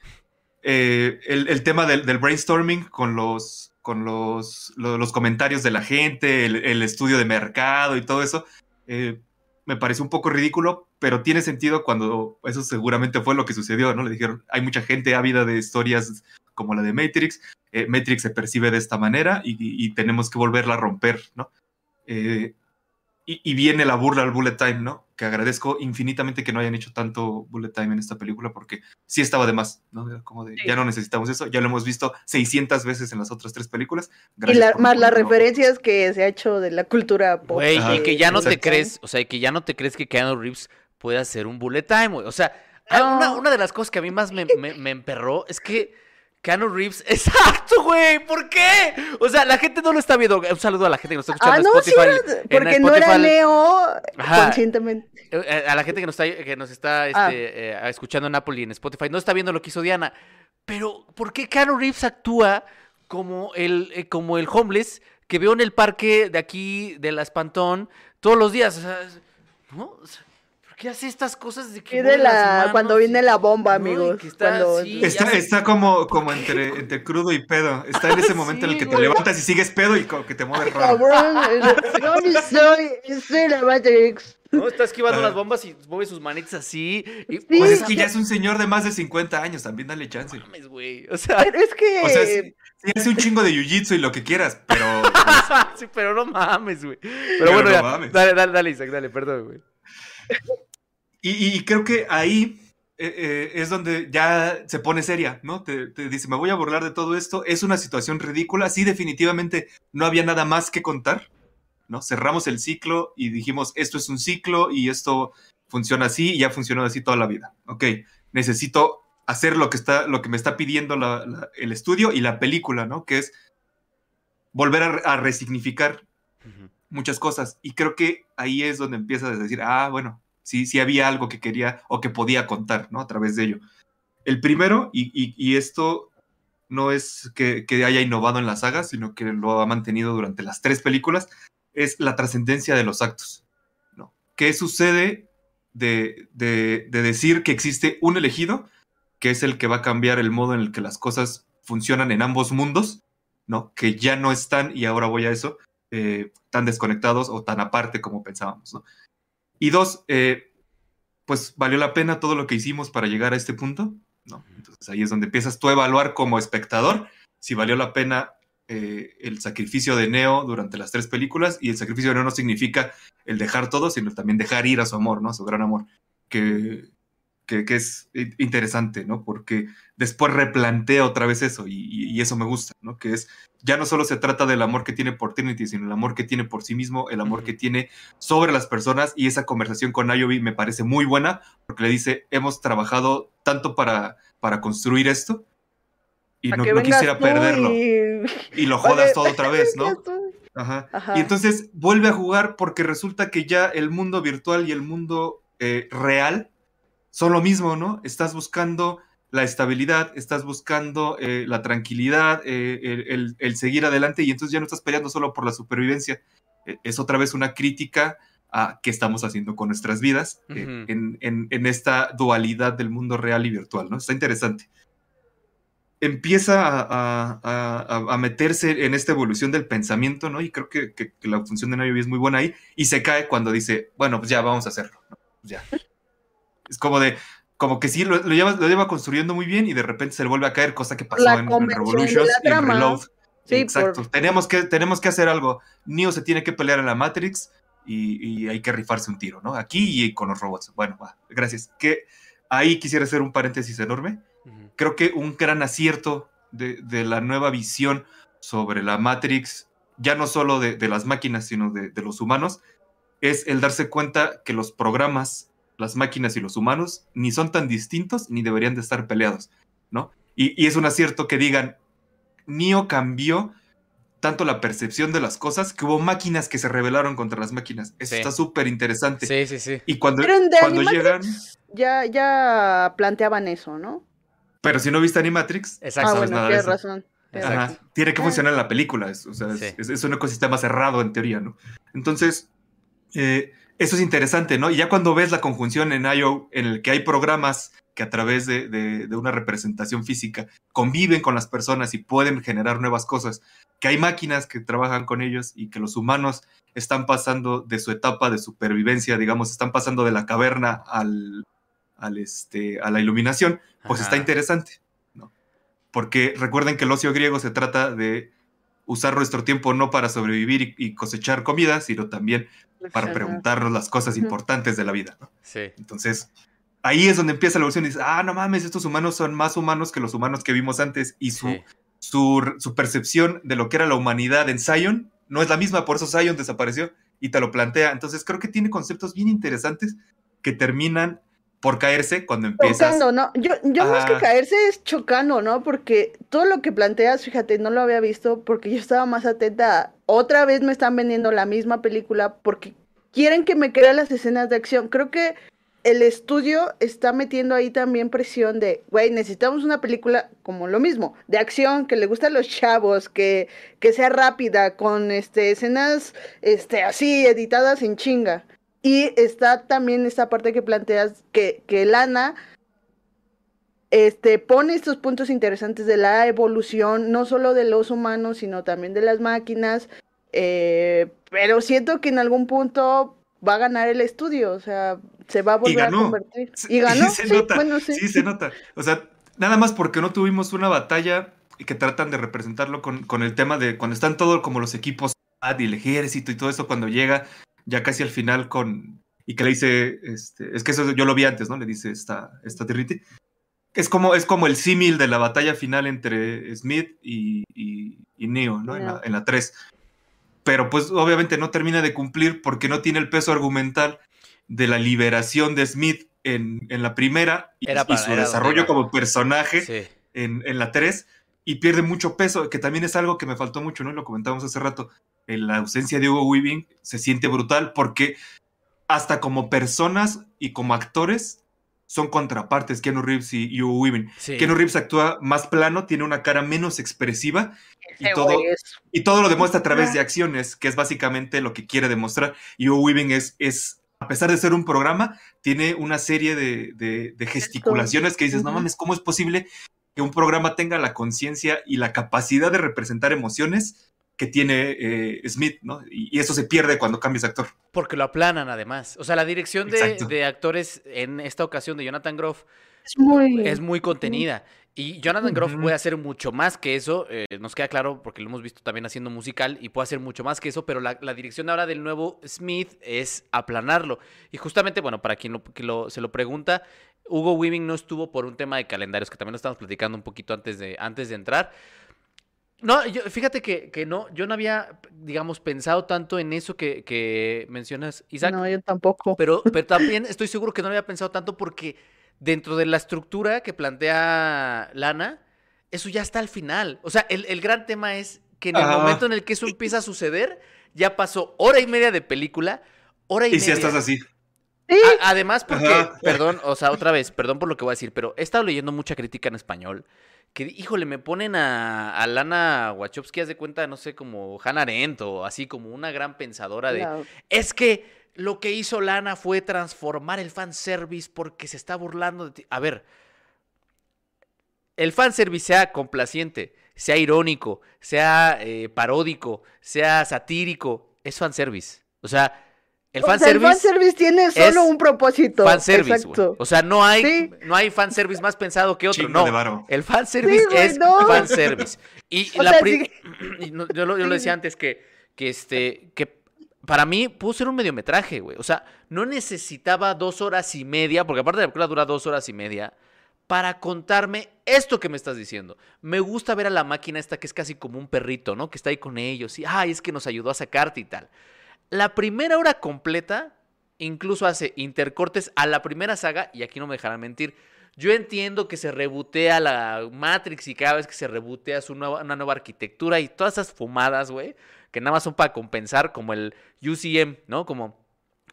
eh, el, el tema del, del brainstorming con los, con los, lo- los comentarios de la gente, el, el estudio de mercado y todo eso, eh, me parece un poco ridículo, pero tiene sentido cuando eso seguramente fue lo que sucedió, ¿no? Le dijeron, hay mucha gente ávida de historias como la de Matrix, eh, Matrix se percibe de esta manera y, y tenemos que volverla a romper, ¿no? Eh, y, y viene la burla al bullet time, ¿no? Que agradezco infinitamente que no hayan hecho tanto bullet time en esta película porque sí estaba de más, ¿no? Como de, Sí. ya no necesitamos eso, ya lo hemos visto 600 veces en las otras tres películas. Y la- más las referencias que se ha hecho de la cultura pop. Ajá. y que ya no te crees, o sea, y que ya no te crees que Keanu Reeves pueda hacer un bullet time, güey. O sea, hay No. una, una de las cosas que a mí más me, me- me emperró es que Keanu Reeves, exacto, güey, ¿por qué? O sea, la gente no lo está viendo. Un saludo a la gente que nos está escuchando Ah, no, sí, Spotify. era- en porque no era. Neo Ajá. conscientemente. Eh, A la gente que nos está, que nos está este, Ah. eh, escuchando en Apple y en Spotify no está viendo lo que hizo Diana. Pero, ¿por qué Keanu Reeves actúa como el, eh, como el homeless que veo en el parque de aquí, de la Espantón, todos los días. O sea, ¿no? O sea, ¿Por qué hace estas cosas de que de la, manos cuando y- viene la bomba, No, amigos. está cuando- como, como entre, entre crudo y pedo. Está en ese momento en el que te güey. levantas y sigues pedo y como que te mueves raro. Cabrón, yo ni soy, soy la Matrix. No, está esquivando las bombas y mueve sus manitas así. Y, Sí. Pues o es que ya es un señor de más de 50 años, también dale chance. no mames, güey. O sea, Pero es que O sea, sí, sí hace un chingo de jiu-jitsu y lo que quieras, pero sí, pero no mames, güey. Pero, Pero bueno, no ya. mames. Dale, dale, dale, Isaac, dale, perdón, güey. Y, y creo que ahí eh, eh, es donde ya se pone seria, ¿no? Te, te dice, me voy a burlar de todo esto, es una situación ridícula, sí, definitivamente no había nada más que contar, ¿no? Cerramos el ciclo y dijimos, esto es un ciclo y esto funciona así y ha funcionado así toda la vida, ¿ok? Necesito hacer lo que, está, lo que me está pidiendo la- la- el estudio y la película, ¿no? Que es volver a, a resignificar muchas cosas. Y creo que ahí es donde empiezas a decir, ah, bueno, sí, sí había algo que quería o que podía contar, ¿no? A través de ello. El primero, y, y- esto no es que, que haya innovado en la saga, sino que lo ha mantenido durante las tres películas, es la trascendencia de los actos, ¿no? ¿Qué sucede de, de- de decir que existe un elegido, que es el que va a cambiar el modo en el que las cosas funcionan en ambos mundos, ¿no? Que ya no están, y ahora voy a eso, eh, tan desconectados o tan aparte como pensábamos. Y dos, eh, pues valió la pena todo lo que hicimos para llegar a este punto, ¿no? Entonces ahí es donde empiezas tú a evaluar como espectador si valió la pena eh, el sacrificio de Neo durante las tres películas, y el sacrificio de Neo no significa el dejar todo, sino también dejar ir a su amor, ¿no? A su gran amor, que, que, que es interesante, ¿no? Porque después replantea otra vez eso, y, y- y eso me gusta, ¿no? Que es, ya no solo se trata del amor que tiene por Trinity, sino el amor que tiene por sí mismo, el amor que tiene sobre las personas, y esa conversación con Ayobi me parece muy buena, porque le dice, hemos trabajado tanto para, para construir esto, y no, no quisiera tú perderlo, y- y lo Vale, jodas todo otra vez, ¿no? Ajá. Ajá. Y entonces vuelve a jugar porque resulta que ya el mundo virtual y el mundo eh, real son lo mismo, ¿no? Estás buscando la estabilidad, estás buscando eh, la tranquilidad, eh, el, el- el seguir adelante y entonces ya no estás peleando solo por la supervivencia. Eh, es otra vez una crítica a qué estamos haciendo con nuestras vidas eh, en, en- en esta dualidad del mundo real y virtual, ¿no? Está interesante empieza a, a- a- a meterse en esta evolución del pensamiento, ¿no? Y creo que, que- que la función de Nayobi es muy buena ahí, y se cae cuando dice, bueno, pues ya vamos a hacerlo, ¿no? Ya. Es como de, como que sí, lo, lo lleva, lo lleva construyendo muy bien y de repente se le vuelve a caer, cosa que pasó La en, en Revolutions y en. Reload. Sí, Exacto. por- Tenemos, que, tenemos que hacer algo. Neo se tiene que pelear en la Matrix y, y hay que rifarse un tiro, ¿no? Aquí y con los robots. Bueno, va, gracias. Que ahí quisiera hacer un paréntesis enorme creo que un gran acierto de, de la nueva visión sobre la Matrix, ya no solo de, de las máquinas, sino de, de los humanos, es el darse cuenta que los programas, las máquinas y los humanos ni son tan distintos ni deberían de estar peleados, ¿no? Y, y es un acierto que digan, Neo cambió tanto la percepción de las cosas que hubo máquinas que se rebelaron contra las máquinas. Eso Sí. está súper interesante. Sí, sí, sí. Y cuando, Pero en The cuando llegan... Ya, ya planteaban eso, ¿no? Pero si no viste Animatrix, Exacto. ah, sabes bueno, nada de tienes eso. razón. Exacto. Ajá, Tiene que Ah. funcionar en la película. Es, o sea, es, Sí. es- es un ecosistema cerrado en teoría, ¿no? Entonces, eh, eso es interesante, ¿no? Y ya cuando ves la conjunción en IO, en el que hay programas que a través de, de- de una representación física conviven con las personas y pueden generar nuevas cosas, que hay máquinas que trabajan con ellos y que los humanos están pasando de su etapa de supervivencia, digamos, están pasando de la caverna al, al este, a la iluminación, pues Ajá. está interesante, ¿no? Porque recuerden que el ocio griego se trata de usar nuestro tiempo no para sobrevivir y, y cosechar comida, sino también para preguntarnos las cosas importantes de la vida, ¿no? Sí. Entonces, ahí es donde empieza la evolución y dices, ah, no mames, estos humanos son más humanos que los humanos que vimos antes y su, Sí. su, su percepción de lo que era la humanidad en Zion no es la misma, por eso Zion desapareció y te lo plantea. Entonces, creo que tiene conceptos bien interesantes que terminan por caerse cuando empiezas. Chocando, ¿no? Yo, yo más que caerse es chocando, ¿no? Porque todo lo que planteas, fíjate, no lo había visto porque yo estaba más atenta. Otra vez me están vendiendo la misma película porque quieren que me crea las escenas de acción. Creo que el estudio está metiendo ahí también presión de, güey, necesitamos una película como lo mismo, de acción, que le gusta a los chavos, que, que sea rápida, con este, escenas este, así, editadas en chinga. Y está también esta parte que planteas que, que Lana este, pone estos puntos interesantes de la evolución, no solo de los humanos, sino también de las máquinas. Eh, pero siento que en algún punto va a ganar el estudio, o sea, se va a volver a convertir. Y ganó. Sí, se nota. sí. se nota. O sea, nada más porque no tuvimos una batalla y que tratan de representarlo con, con el tema de cuando están todos como los equipos y el ejército y todo eso, cuando llega ya casi al final con. Y que le dice, este, es que eso yo lo vi antes, ¿no? Le dice esta, esta Es como, es como el símil de la batalla final entre Smith y, y, Neo, ¿no? En, la, en la 3 pero pues obviamente no termina de cumplir porque no tiene el peso argumental de la liberación de Smith en, la primera y, su desarrollo como personaje en, la 3 y pierde mucho peso, que también es algo que me faltó mucho, ¿no? Lo comentamos hace rato. En la ausencia de Hugo Weaving se siente brutal porque hasta como personas y como actores son contrapartes, Keanu Reeves y, Hugo Weaving. Keanu Reeves actúa más plano, tiene una cara menos expresiva y todo, y todo lo demuestra a través de acciones, que es básicamente lo que quiere demostrar. Y Hugo Weaving es, es, a pesar de ser un programa, tiene una serie de, gesticulaciones que dices, no mames, ¿cómo es posible que un programa tenga la conciencia y la capacidad de representar emociones que tiene eh, Smith, ¿no? Y, eso se pierde cuando cambias de actor. Porque lo aplanan además. O sea, la dirección de, actores en esta ocasión de Jonathan Groff es muy, es muy contenida. Y Jonathan Groff puede hacer mucho más que eso, eh, nos queda claro porque lo hemos visto también haciendo musical y puede hacer mucho más que eso, pero la, dirección ahora del nuevo Smith es aplanarlo. Y justamente, bueno, para quien, lo, se lo pregunta, Hugo Weaving no estuvo por un tema de calendarios, que también lo estamos platicando un poquito antes de, antes de entrar. No, yo, fíjate que, que, no, yo no había, digamos, pensado tanto en eso que, que mencionas, Isaac. No, yo tampoco. Pero, pero también estoy seguro que no había pensado tanto porque dentro de la estructura que plantea Lana, eso ya está al final. O sea, el, gran tema es que en el momento en el que eso empieza a suceder, ya pasó hora y media de película, hora y, media. Y si estás así. además, porque, perdón, o sea, otra vez, perdón por lo que voy a decir, pero he estado leyendo mucha crítica en español. Que, híjole, me ponen a, Lana Wachowski, haz de cuenta, no sé, como Hannah Arendt o así como una gran pensadora de. Es que lo que hizo Lana fue transformar el fanservice porque se está burlando de ti. A ver, el fanservice sea complaciente, sea irónico, sea eh, paródico, sea satírico, es fanservice. O sea, el fanservice, el fanservice tiene solo un propósito. Fanservice, O sea, no hay, no hay fanservice más pensado que otro. no, el fanservice es fanservice. Y, la yo, lo, decía antes que, que, este, que para mí pudo ser un mediometraje, güey. O sea, no necesitaba dos horas y media, porque aparte de la película dura dos horas y media, para contarme esto que me estás diciendo. Me gusta ver a la máquina esta que es casi como un perrito, ¿no? Que está ahí con ellos y, ay, es que nos ayudó a sacarte y tal. La primera hora completa incluso hace intercortes a la primera saga, y aquí no me dejarán mentir. Yo entiendo que se rebotea la Matrix y cada vez que se rebotea su nueva, una nueva arquitectura y todas esas fumadas, güey que nada más son para compensar, como el UCM, ¿no? Como,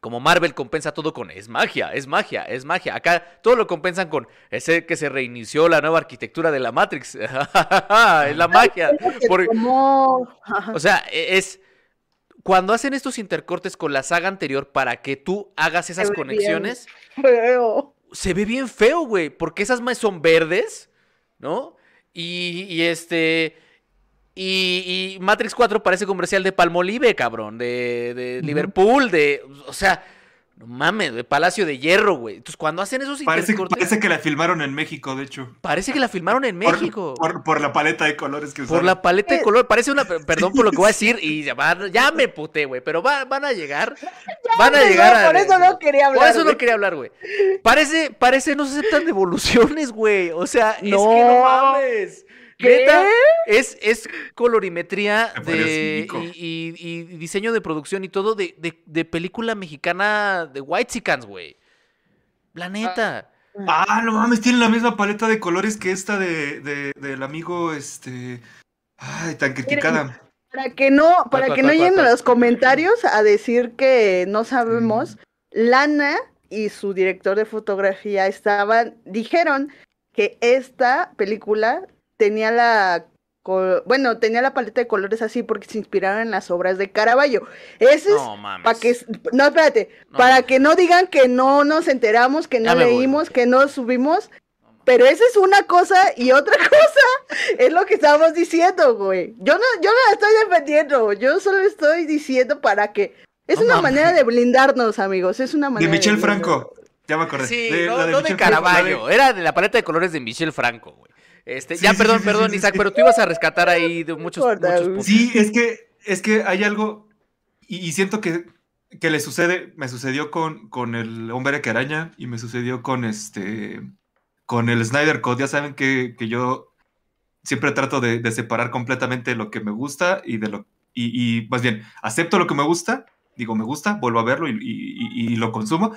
como Marvel compensa todo con es magia, es magia, es magia. Acá todo lo compensan con ese que se reinició la nueva arquitectura de la Matrix. es la magia. o sea, e, es cuando hacen estos intercortes con la saga anterior para que tú hagas esas conexiones, se ve bien feo, güey, porque esas más son verdes, ¿no? Y, y este, y, Matrix 4 parece comercial de Palmolive, cabrón, de, de Liverpool, de. O sea, no mames, de Palacio de Hierro, güey. Entonces, cuando hacen esos parece, parece que la filmaron en México, de hecho. Parece que la filmaron en México. Por, la paleta de colores que usaron. Por la paleta de colores. Parece una. Perdón por lo que voy a decir. Y ya, me puté, güey. Pero van a llegar. van a llegar a. Por eso no quería hablar. Por eso no quería hablar, güey. Parece, parece, no se aceptan devoluciones, güey. O sea, es que no mames. Neta, es, es colorimetría de, y, diseño de producción y todo de, de, película mexicana de White Sicans, güey. La neta. Ah, no mames, tiene la misma paleta de colores que esta de, del amigo, este. Ay, tan criticada. Para que no, para que no lleguen los comentarios a decir que no sabemos, Lana y su director de fotografía estaban, dijeron que esta película tenía la bueno, tenía la paleta de colores así porque se inspiraron en las obras de Caravaggio. Ese es No mames. para que no espérate, No. para que no digan que no nos enteramos, que no voy, leímos, que no subimos. Pero esa es una cosa y otra cosa es lo que estábamos diciendo, güey. Yo no, yo no la estoy defendiendo, yo solo estoy diciendo para que es No una mames. manera de blindarnos, amigos. Es una De manera Michel blindarnos. Franco. Ya me acordé. Sí, De- no, la de de de- Caravaggio, era de la paleta de colores de Michel Franco, güey. Este, Sí, ya, sí, perdón, sí, perdón, sí, Isaac, sí. pero tú ibas a rescatar ahí de muchos, muchos puntos. Sí, es que, es que hay algo, y, y siento que, que le sucede, me sucedió con, con el hombre que araña y me sucedió con este, con el Snyder Code. Ya saben que, que yo siempre trato de, de separar completamente lo que me gusta y de lo, y, y más bien, acepto lo que me gusta, digo me gusta, vuelvo a verlo y, y- y- y lo consumo,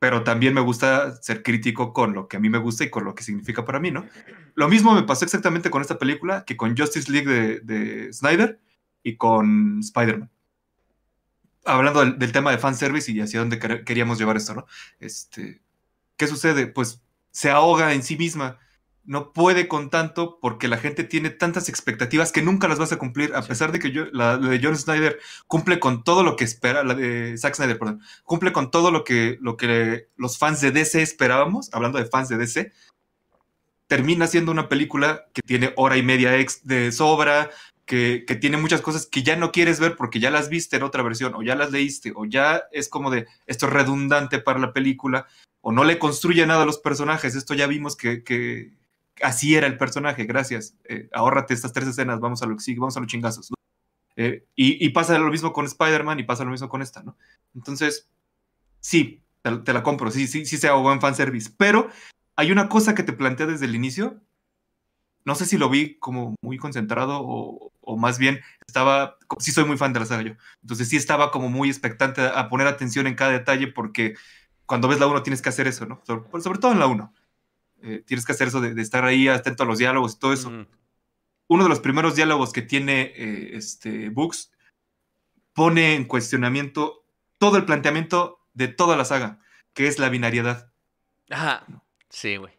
pero también me gusta ser crítico con lo que a mí me gusta y con lo que significa para mí, ¿no? Lo mismo me pasó exactamente con esta película que con Justice League de, de Snyder y con Spider-Man. Hablando del, tema de fanservice y hacia dónde quer- queríamos llevar esto, ¿no? Este, ¿Qué sucede? Pues se ahoga en sí misma. No puede con tanto porque la gente tiene tantas expectativas que nunca las vas a cumplir, a Sí. pesar de que yo, la, la de John Snyder cumple con todo lo que espera, la de Zack Snyder, perdón, cumple con todo lo que, lo que los fans de DC esperábamos, hablando de fans de DC, termina siendo una película que tiene hora y media ex de sobra, que, que tiene muchas cosas que ya no quieres ver porque ya las viste en otra versión, o ya las leíste, o ya es como de esto es redundante para la película, o no le construye nada a los personajes, esto ya vimos que, que así era el personaje, gracias, eh, ahórrate estas tres escenas, vamos a lo que vamos a los chingazos. Eh, y, pasa lo mismo con Spider-Man y pasa lo mismo con esta, ¿no? Entonces, sí, te, la compro, sí, sí, sí se ahogó en fanservice, pero hay una cosa que te plantea desde el inicio. No sé si lo vi como muy concentrado o, más bien estaba, sí soy muy fan de la saga yo, entonces sí estaba como muy expectante a poner atención en cada detalle porque cuando ves la 1 tienes que hacer eso, ¿no? Sobre, sobre todo en la 1. Eh, tienes que hacer eso de, de, estar ahí atento a los diálogos y todo eso. Uno de los primeros diálogos que tiene eh, este Books pone en cuestionamiento todo el planteamiento de toda la saga, que es la binariedad. Ajá. Sí, güey.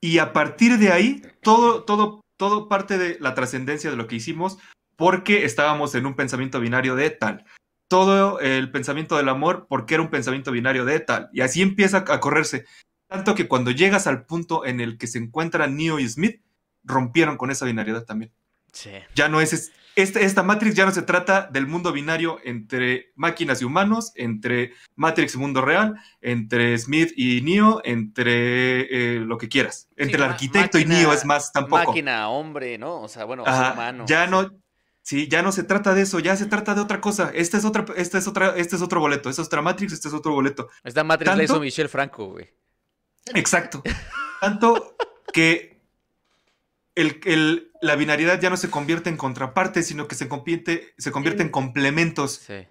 Y a partir de ahí, todo, todo, todo parte de la trascendencia de lo que hicimos, porque estábamos en un pensamiento binario de tal. Todo el pensamiento del amor, porque era un pensamiento binario de tal. Y así empieza a correrse. Tanto que cuando llegas al punto en el que se encuentran Neo y Smith, rompieron con esa binariedad también. Sí. Ya no es, es este, esta Matrix ya no se trata del mundo binario entre máquinas y humanos, entre Matrix y mundo real, entre Smith y Neo, entre eh, lo que quieras. Entre Sí, el arquitecto y Neo es más tampoco. Máquina, hombre, ¿no? O sea, bueno, Ajá, humano. ya no, sí, ya no se trata de eso, ya se trata de otra cosa. Este es otra, este es otra, este es otro boleto, esta es otra Matrix, este es otro boleto. Esta Matrix la ¿Tanto? hizo Michelle Franco, güey. Exacto. Tanto que el, el- la binariedad ya no se convierte en contraparte, sino que se convierte, se convierte en complementos. Sí.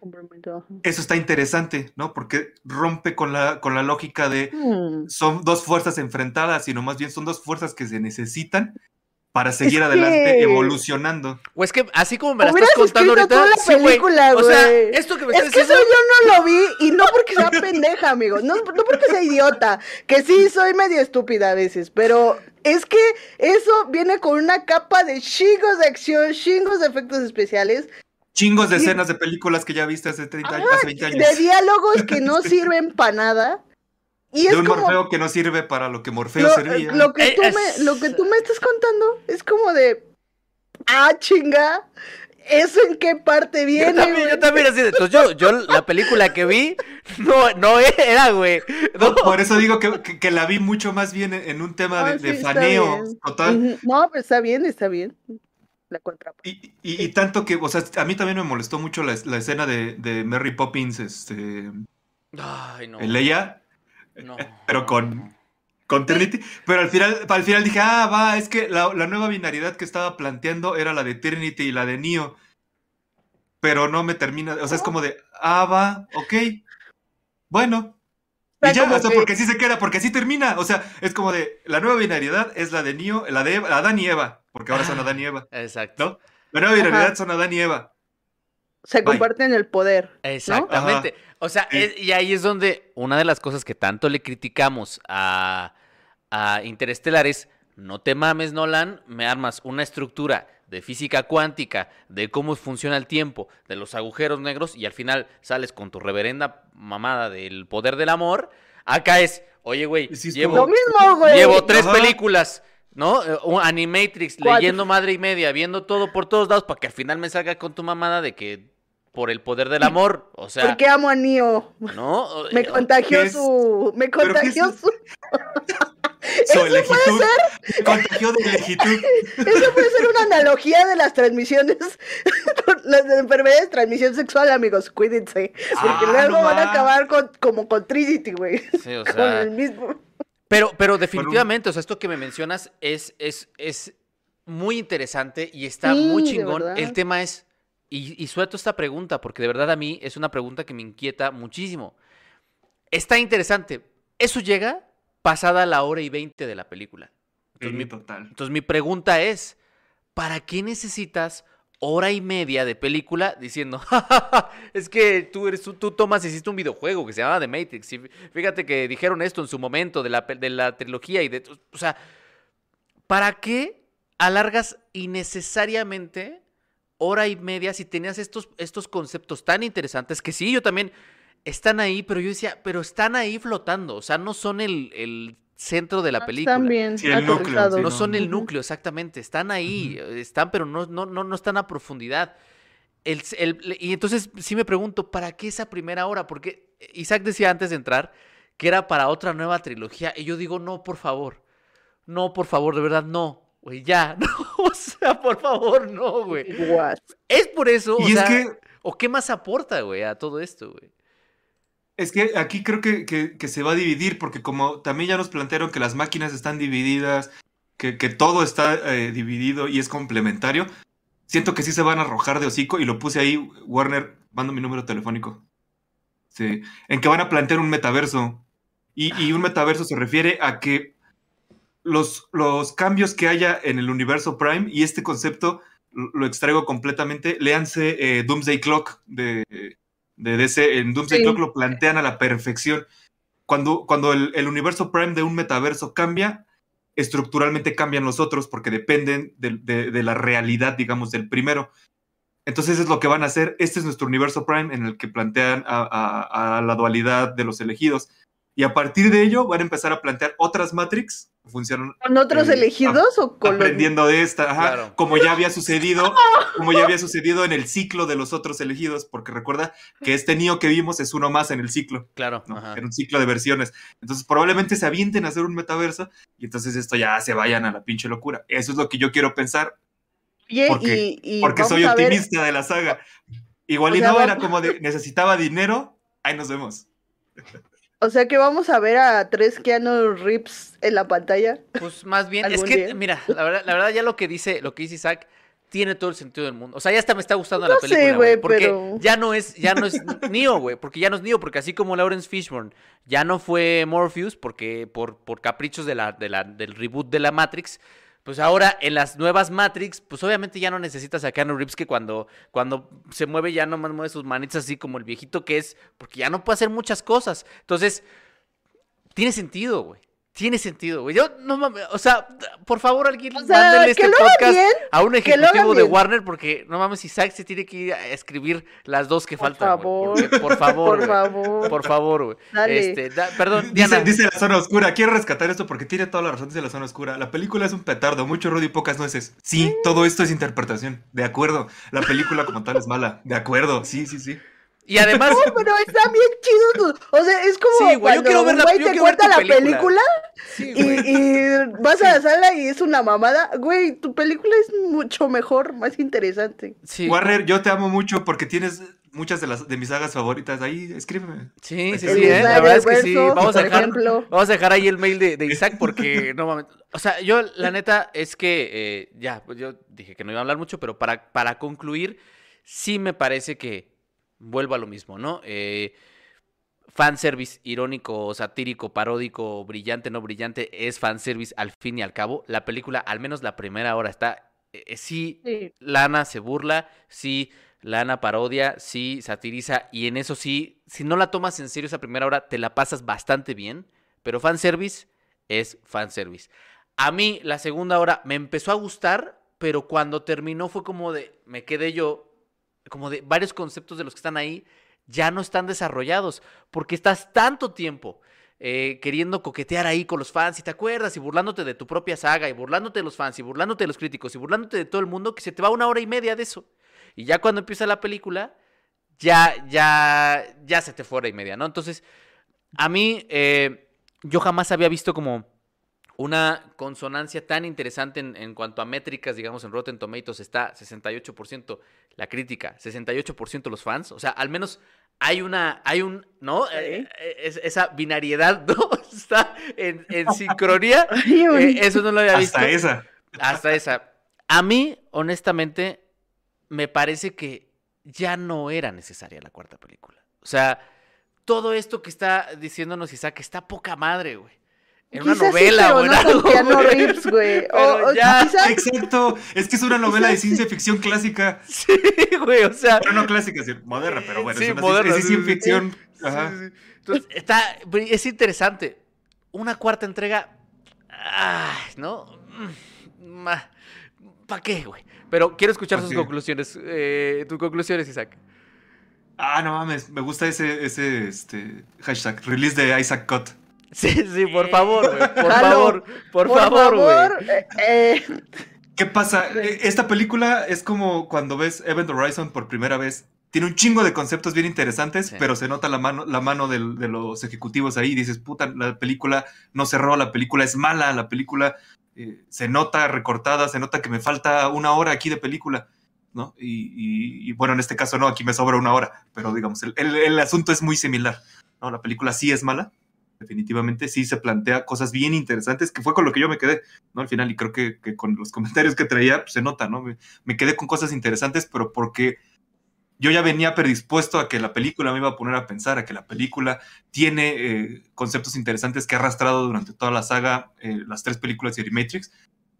Eso está interesante, ¿no? Porque rompe con la, con la lógica de Hmm. son dos fuerzas enfrentadas, sino más bien son dos fuerzas que se necesitan para seguir Es adelante, que- evolucionando. O es que así como me la estás contando ahorita. toda la sí, película, O sea, esto que me Es estás que eso diciendo. yo no lo vi y no porque sea pendeja, amigo. No, no porque sea idiota. Que sí, soy medio estúpida a veces. Pero es que eso viene con una capa de chingos de acción, chingos de efectos especiales, Chingos de escenas de películas que ya viste hace 30 años, hace 20 años. de diálogos que no sirven para nada. Y De un como Morfeo que no sirve para lo que Morfeo lo, servía. lo que Eh, tú me, lo que tú me estás contando es como de. Ah, chinga. ¿Eso en qué parte Yo viene? también, yo también así de. Entonces yo, yo la película que vi no, no era, güey. No. Por eso digo que, que- que la vi mucho más bien en, un tema Ah, de, sí, faneo total. No, pues está bien, está bien. La contraparte. Y, y- y tanto que, o sea, a mí también me molestó mucho la, la escena de, de Mary Poppins, este, Ay, no. en Leia, no. pero con, con Trinity. Pero al final, al final dije, ah, va, es que la, la nueva binariedad que estaba planteando era la de Trinity y la de Neo. Pero no me termina, o sea, es como de, ah, va, ok, bueno. Y ya, o sea, que- porque así se queda, porque así termina. O sea, es como de, la nueva binariedad es la de Neo, la de Eva- Adán y Eva, porque ahora son Adán y Eva. Exacto. ¿No? La nueva binariedad Ajá. son Adán y Eva. Se comparten el poder. ¿no? Exactamente. O sea, es- y ahí es donde una de las cosas que tanto le criticamos a, a Interestelar es, no te mames, Nolan, me armas una estructura de física cuántica, de cómo funciona el tiempo, de los agujeros negros, y al final sales con tu reverenda mamada del poder del amor. Acá es, oye, güey, llevo, Lo mismo, güey. llevo tres Ajá. películas. ¿No? Un Animatrix, leyendo madre y media, viendo todo por todos lados, para que al final me salga con tu mamada de que por el poder del amor. O sea, Porque amo a Neo. ¿no? Me Eh, contagió su. Me ¿Pero qué contagió su. Su elegitud. Contagió de elegitud. Eso puede ser una analogía de las transmisiones. con las enfermedades de transmisión sexual, amigos. Cuídense. Porque Ah, luego no van a acabar con, como con Trinity, güey. Sí, o Con sea, el mismo. pero, pero definitivamente, o sea, esto que me mencionas es, es, es muy interesante y está Sí, muy chingón. El tema es, y, y suelto esta pregunta, porque de verdad a mí es una pregunta que me inquieta muchísimo. Está interesante. Eso llega pasada la hora y veinte de la película. Entonces, mi, total. entonces mi pregunta es, ¿para qué necesitas hora y media de película diciendo, "Ja, ja, ja, es que tú eres tú, Thomas hiciste un videojuego que se llamaba The Matrix y fíjate que dijeron esto en su momento de la, de la trilogía y de, o sea, ¿para qué alargas innecesariamente hora y media si tenías estos, estos conceptos tan interesantes que sí, yo también están ahí, pero yo decía, pero están ahí flotando, o sea, no son el, el centro de la película. Están bien Sí, el núcleo, aterrizados. sí, No no, son el núcleo, exactamente. Están ahí, están, pero no, no, no, no están a profundidad. El, el- y entonces sí me pregunto, ¿para qué esa primera hora? Porque Isaac decía antes de entrar que era para otra nueva trilogía. Y yo digo, no, por favor. No, por favor, de verdad, no. Güey, ya. No, o sea, por favor, no, güey. What? Es por eso, o Y es sea, que ¿o qué más aporta, güey, a todo esto, güey? Es que aquí creo que, que- que se va a dividir, porque como también ya nos plantearon que las máquinas están divididas, que, que todo está eh, dividido y es complementario, siento que sí se van a arrojar de hocico y lo puse ahí, Warner, mando mi número telefónico. Sí, en que van a plantear un metaverso. Y, y un metaverso se refiere a que los, los cambios que haya en el universo Prime, y este concepto lo, extraigo completamente, léanse eh, Doomsday Clock de, de DC, en Doomsday Sí. Clock lo plantean a la perfección. Cuando, cuando el, el universo Prime de un metaverso cambia, estructuralmente cambian los otros porque dependen de, de- de la realidad, digamos, del primero. Entonces es lo que van a hacer. Este es nuestro universo Prime en el que plantean a, a- a la dualidad de los elegidos. Y a partir de ello van a empezar a plantear otras Matrix que funcionan ¿Con otros Eh, elegidos o con los- aprendiendo de esta, ajá, Claro. como ya había sucedido, como ya había sucedido en el ciclo de los otros elegidos, porque recuerda que este Neo que vimos es uno más en el ciclo, Claro. ¿no? En un ciclo de versiones. Entonces probablemente se avienten a hacer un metaverso y entonces esto ya se vayan a la pinche locura. Eso es lo que yo quiero pensar, Oye, porque- y, y porque soy a ver- optimista de la saga. Igual O y sea, no, va- era como de necesitaba dinero, ahí nos vemos. O sea que vamos a ver a tres Keanu Reeves en la pantalla. Pues más bien, es ¿Algún que, día? mira, la verdad, la verdad ya lo que dice, lo que dice Isaac, tiene todo el sentido del mundo. O sea, ya hasta me está gustando No la película, güey, güey. Porque pero- ya no es, ya no es Neo, güey. Porque ya no es Neo, porque así como Lawrence Fishburne ya no fue Morpheus, porque por, por caprichos de la, de la, del reboot de la Matrix. Pues ahora en las nuevas Matrix, pues obviamente ya no necesitas a Keanu Reeves que cuando, cuando se mueve ya nomás mueve sus manitas así como el viejito que es, porque ya no puede hacer muchas cosas. Entonces, tiene sentido, güey. Tiene sentido, güey. Yo no mames, o sea, por favor, alguien O sea, mándenle este podcast bien, a un ejecutivo de bien. Warner porque no mames, Isaac se tiene que ir a escribir las dos que Por faltan, favor. Porque- Por favor, Por favor. Por favor, güey. Dale. Este, da- perdón, Dice, Diana. dice la zona oscura, quiero rescatar esto porque tiene toda la razón, dice la zona oscura. La película es un petardo, mucho ruido y pocas nueces. Sí, todo esto es interpretación, de acuerdo. La película como tal es mala, de acuerdo, sí, sí, sí. Y además, No, pero está bien chido. O sea, es como Sí, güey, yo cuando quiero ver la- güey yo te quiero ver cuenta la película. película, sí, y, y vas a la sala y es una mamada. Güey, tu película es mucho mejor, más interesante. Sí, Warner, yo te amo mucho porque tienes muchas de las de mis sagas favoritas. Ahí, escríbeme. sí, sí, sí, ¿eh? La verdad es que sí. Vamos a dejar. Vamos a dejar ahí el mail de, de Isaac porque no mames. O sea, yo la neta es que eh, ya, pues yo dije que no iba a hablar mucho, pero para, para concluir, sí me parece que vuelvo a lo mismo, ¿no? Eh, fanservice irónico, satírico, paródico, brillante, no brillante, es fanservice al fin y al cabo. La película, al menos la primera hora, está eh, sí, Sí. Lana se burla, sí, Lana parodia, sí, satiriza, y en eso sí, si no la tomas en serio esa primera hora, te la pasas bastante bien, pero fanservice es fanservice. A mí la segunda hora me empezó a gustar, pero cuando terminó fue como de, me quedé yo, como de varios conceptos de los que están ahí ya no están desarrollados, porque estás tanto tiempo eh, queriendo coquetear ahí con los fans, y te acuerdas, y burlándote de tu propia saga, y burlándote de los fans, y burlándote de los críticos, y burlándote de todo el mundo, que se te va una hora y media de eso. Y ya cuando empieza la película, ya, ya, ya se te fue hora y media, ¿no? Entonces, a mí, eh, yo jamás había visto como una consonancia tan interesante en, en cuanto a métricas, digamos, en Rotten Tomatoes está 68% la crítica, 68% los fans, o sea, al menos hay una, hay un, ¿no? Sí. Eh, eh, es- esa binariedad, ¿no? Está en, en sincronía. Eh, eso no lo había visto. Hasta esa. Hasta esa. A mí, honestamente, me parece que ya no era necesaria la cuarta película. O sea, todo esto que está diciéndonos Isaac está poca madre, güey. En una sí, novela pero o en no algo. Reeves, güey. O- o ya. quizás- Exacto. Es que es una novela de Quizás sí. ciencia ficción clásica. Sí, güey, o sea. Bueno, no clásica, sí, moderna, pero bueno, Sí, es una moderna, es sí, ciencia sí. ficción. Sí, Ajá. sí, sí. Entonces, está, es interesante. Una cuarta entrega, ay, ¿no? ¿Para qué, güey? Pero quiero escuchar Pues sus sí. conclusiones. Eh, tus conclusiones, Isaac. Ah, no mames, me gusta ese, ese este, hashtag, release de Isaac Cut. Sí, sí, por favor, güey. Por favor, por, favor, güey. eh, eh, ¿Qué pasa? Eh, Esta película es como cuando ves Event Horizon por primera vez. Tiene un chingo de conceptos bien interesantes, Sí. pero se nota la mano, la mano de los ejecutivos ahí. Y dices, puta, la película no cerró, la película es mala, la película eh, se nota recortada, se nota que me falta una hora aquí de película, ¿no? Y, y- y, bueno, en este caso no, aquí me sobra una hora, pero digamos, el, el- el asunto es muy similar, ¿no? La película sí es mala, definitivamente sí se plantea cosas bien interesantes, que fue con lo que yo me quedé, ¿no? Al final, y creo que, con los comentarios que traía, pues, se nota, ¿no? Me, quedé con cosas interesantes, pero porque yo ya venía predispuesto a que la película me iba a poner a pensar, a que la película tiene eh, conceptos interesantes que ha arrastrado durante toda la saga, eh, las tres películas de Matrix,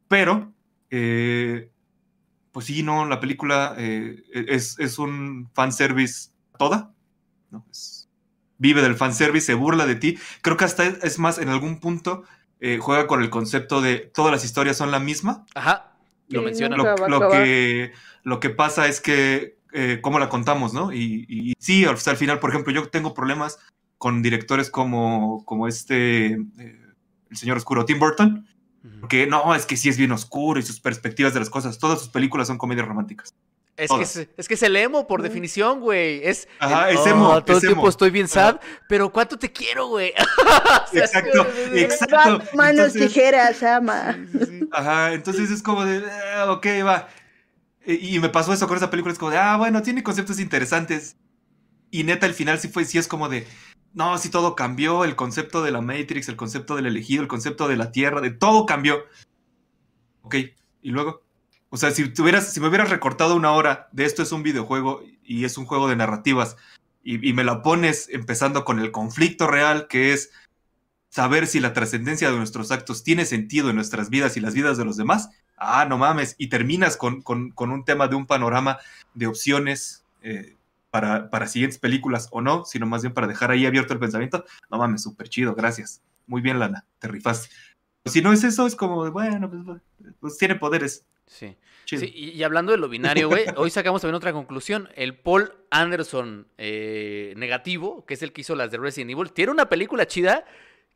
pero, eh, pues sí, no, la película eh, es, es un fanservice toda, ¿no? Es- vive del fanservice, se burla de ti. Creo que hasta es, más, en algún punto eh, juega con el concepto de todas las historias son la misma. Ajá, lo Sí, nunca Lo, que, lo que pasa es que, eh, ¿cómo la contamos, no? Y, y sí, al final, por ejemplo, yo tengo problemas con directores como, como este, eh, el señor oscuro Tim Burton, porque no, es que sí es bien oscuro y sus perspectivas de las cosas, todas sus películas son comedias románticas. Es que, es, es que es el emo, por definición, güey. Es, Ajá, el, es emo, "Oh, todo es el tiempo emo". estoy bien sad, pero ¿cuánto te quiero, güey? O sea, Exacto, exacto. manos, Entonces- tijeras, ama. Sí, sí, sí. Ajá, entonces es como de, "Ah, ok, va. Y, y me pasó eso con esa película, es como de, ah, bueno, tiene conceptos interesantes. Y neta, al final sí fue, sí es como de, no, sí todo cambió, el concepto de la Matrix, el concepto del elegido, el concepto de la Tierra, de todo cambió. Ok, y luego, o sea, si, tuvieras, si me hubieras recortado una hora de esto es un videojuego y es un juego de narrativas, y, me la pones empezando con el conflicto real, que es saber si la trascendencia de nuestros actos tiene sentido en nuestras vidas y las vidas de los demás, ah, no mames, y terminas con, con- con un tema de un panorama de opciones eh, para, para siguientes películas o no, sino más bien para dejar ahí abierto el pensamiento, no mames, súper chido, gracias. Muy bien, Lana, te rifaste. Si no es eso, es como, bueno, pues, pues tiene poderes. Sí. Chido. Sí, y, y hablando de lo binario, güey, hoy sacamos también otra conclusión. El Paul Anderson eh, negativo, que es el que hizo las de Resident Evil, tiene una película chida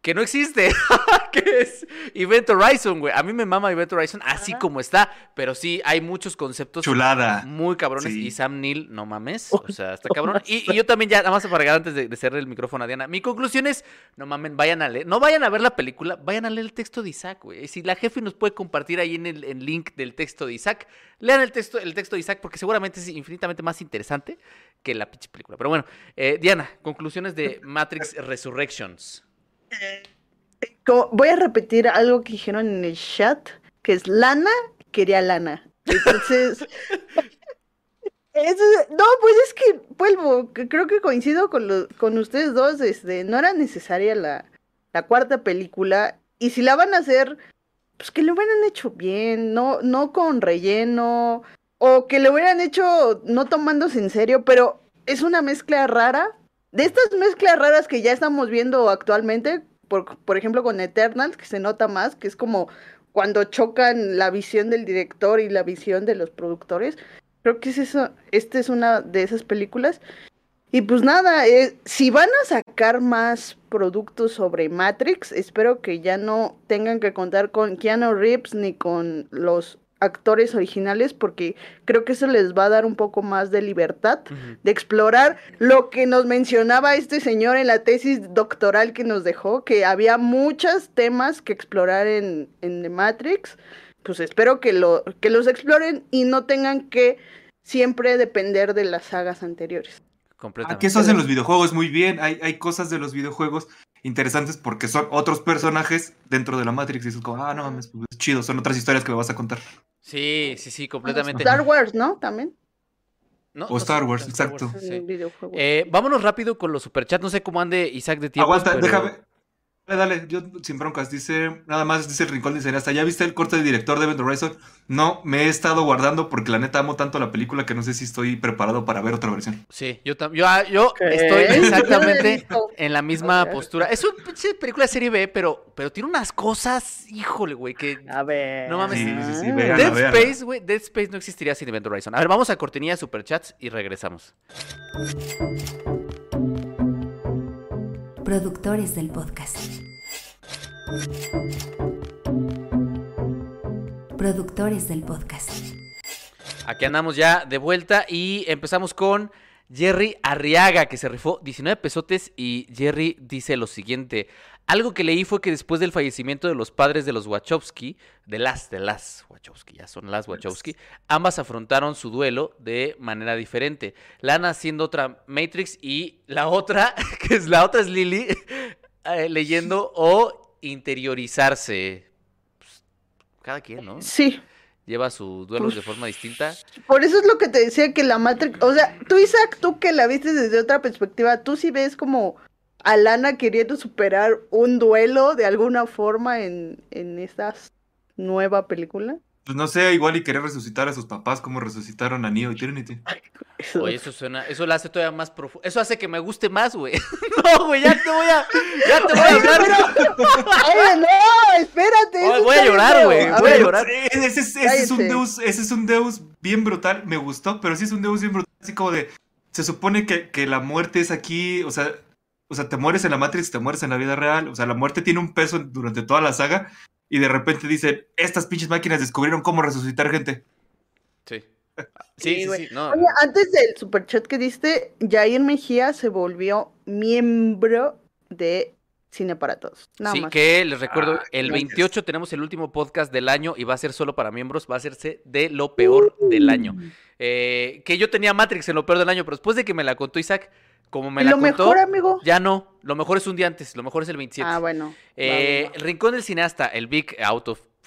que no existe, que es Event Horizon, güey. A mí me mama Event Horizon así Ajá. como está, pero sí hay muchos conceptos Chulada. muy cabrones. Sí. Y Sam Neill, no mames, o sea, está cabrón. Y, y yo también ya, nada más para antes de, de cerrar el micrófono a Diana, mi conclusión es, no mamen, vayan a leer, no vayan a ver la película, vayan a leer el texto de Isaac, güey. Y Si la jefe nos puede compartir ahí en el en link del texto de Isaac, lean el texto, el texto de Isaac porque seguramente es infinitamente más interesante que la pinche película. Pero bueno, eh, Diana, conclusiones de Matrix Resurrections. Como- voy a repetir algo que dijeron en el chat, que es lana, quería lana. Entonces, no, pues es que vuelvo, creo que coincido con, lo- con ustedes dos, este, no era necesaria la, la cuarta película, y si la van a hacer, pues que lo hubieran hecho bien, no, no con relleno, o que lo hubieran hecho no tomándose en serio, pero es una mezcla rara. De estas mezclas raras que ya estamos viendo actualmente, por, por ejemplo con Eternals, que se nota más, que es como cuando chocan la visión del director y la visión de los productores. Creo que es eso, esta es una de esas películas. Y pues nada, eh, si van a sacar más productos sobre Matrix, espero que ya no tengan que contar con Keanu Reeves ni con los actores originales porque creo que eso les va a dar un poco más de libertad de explorar lo que nos mencionaba este señor en la tesis doctoral que nos dejó, que había muchos temas que explorar en, en The Matrix. Pues espero que, lo, que los exploren y no tengan que siempre depender de las sagas anteriores. Completamente. Aquí eso hacen los videojuegos muy bien. Hay, hay cosas de los videojuegos interesantes porque son otros personajes dentro de la Matrix. Y es como, ah, no mames, pues, es chido. Son otras historias que me vas a contar. Sí, sí, sí, completamente. Star Wars, ¿no? También. No, O no Star Wars, Star exacto. Wars, sí. Eh, vámonos rápido con los superchats. No sé cómo ande Isaac de tiempo. Aguanta, déjame. Dale, dale, yo sin broncas. Dice, nada más dice el rincón de cineasta. ¿Ya viste el corte del director de Event Horizon? No, me he estado guardando porque la neta amo tanto la película que no sé si estoy preparado para ver otra versión. Sí, yo también. Yo, ah, yo estoy exactamente en la misma postura. Es una pinche película de serie B, pero, pero tiene unas cosas, híjole, güey, que. A ver. No mames. Sí, sí, sí, vean. Dead. Space, güey, Dead Space no existiría sin Event Horizon. A ver, vamos a cortinilla superchats y regresamos. Productores del podcast. Productores del podcast. Aquí andamos ya de vuelta y empezamos con Jerry Arriaga, que se rifó 19 pesotes y Jerry dice lo siguiente. Algo que leí fue que después del fallecimiento de los padres de los Wachowski, de las, de las Wachowski, ya son las Wachowski, ambas afrontaron su duelo de manera diferente. Lana haciendo otra Matrix y la otra, que es la otra es Lily, eh, leyendo o interiorizarse. Pues, cada quien, ¿no? Sí, Lleva sus duelos de Pues, forma distinta. por eso es lo que te decía que la Matrix, o sea, tú Isaac, tú que la viste desde otra perspectiva, tú sí ves como a Lana queriendo superar un duelo de alguna forma en, en esta nueva película. Pues no sé, igual y querer resucitar a sus papás como resucitaron a Neo y Trinity. Eso- Oye, eso suena, eso lo hace todavía más profundo. Eso hace que me guste más, güey. No, güey, ya te voy a, ya te voy a hablar. Oye, no, espérate. Oye, voy a llorar, güey, voy a llorar. Ese, es- ese es un. Deus, ese es un Deus bien brutal, me gustó, pero sí es un Deus bien brutal, así como de, se supone que, que la muerte es aquí, o sea, o sea, te mueres en la Matrix, te mueres en la vida real, o sea, la muerte tiene un peso durante toda la saga, y de repente dicen, estas pinches máquinas descubrieron cómo resucitar gente. Sí. Sí, Sí, sí. No, Oye, antes del superchat que diste, Jair Mejía se volvió miembro de Cine para Todos. Nada sí, más. que les recuerdo, Ah, el gracias. 28 tenemos el último podcast del año y va a ser solo para miembros, va a hacerse de lo peor del año. Eh, que yo tenía Matrix en lo peor del año, pero después de que me la contó Isaac, como me la lo contó, mejor, amigo. ya no. Lo mejor es un día antes, lo mejor es el 27. Ah, bueno. Eh, el Rincón del Cineasta, el Big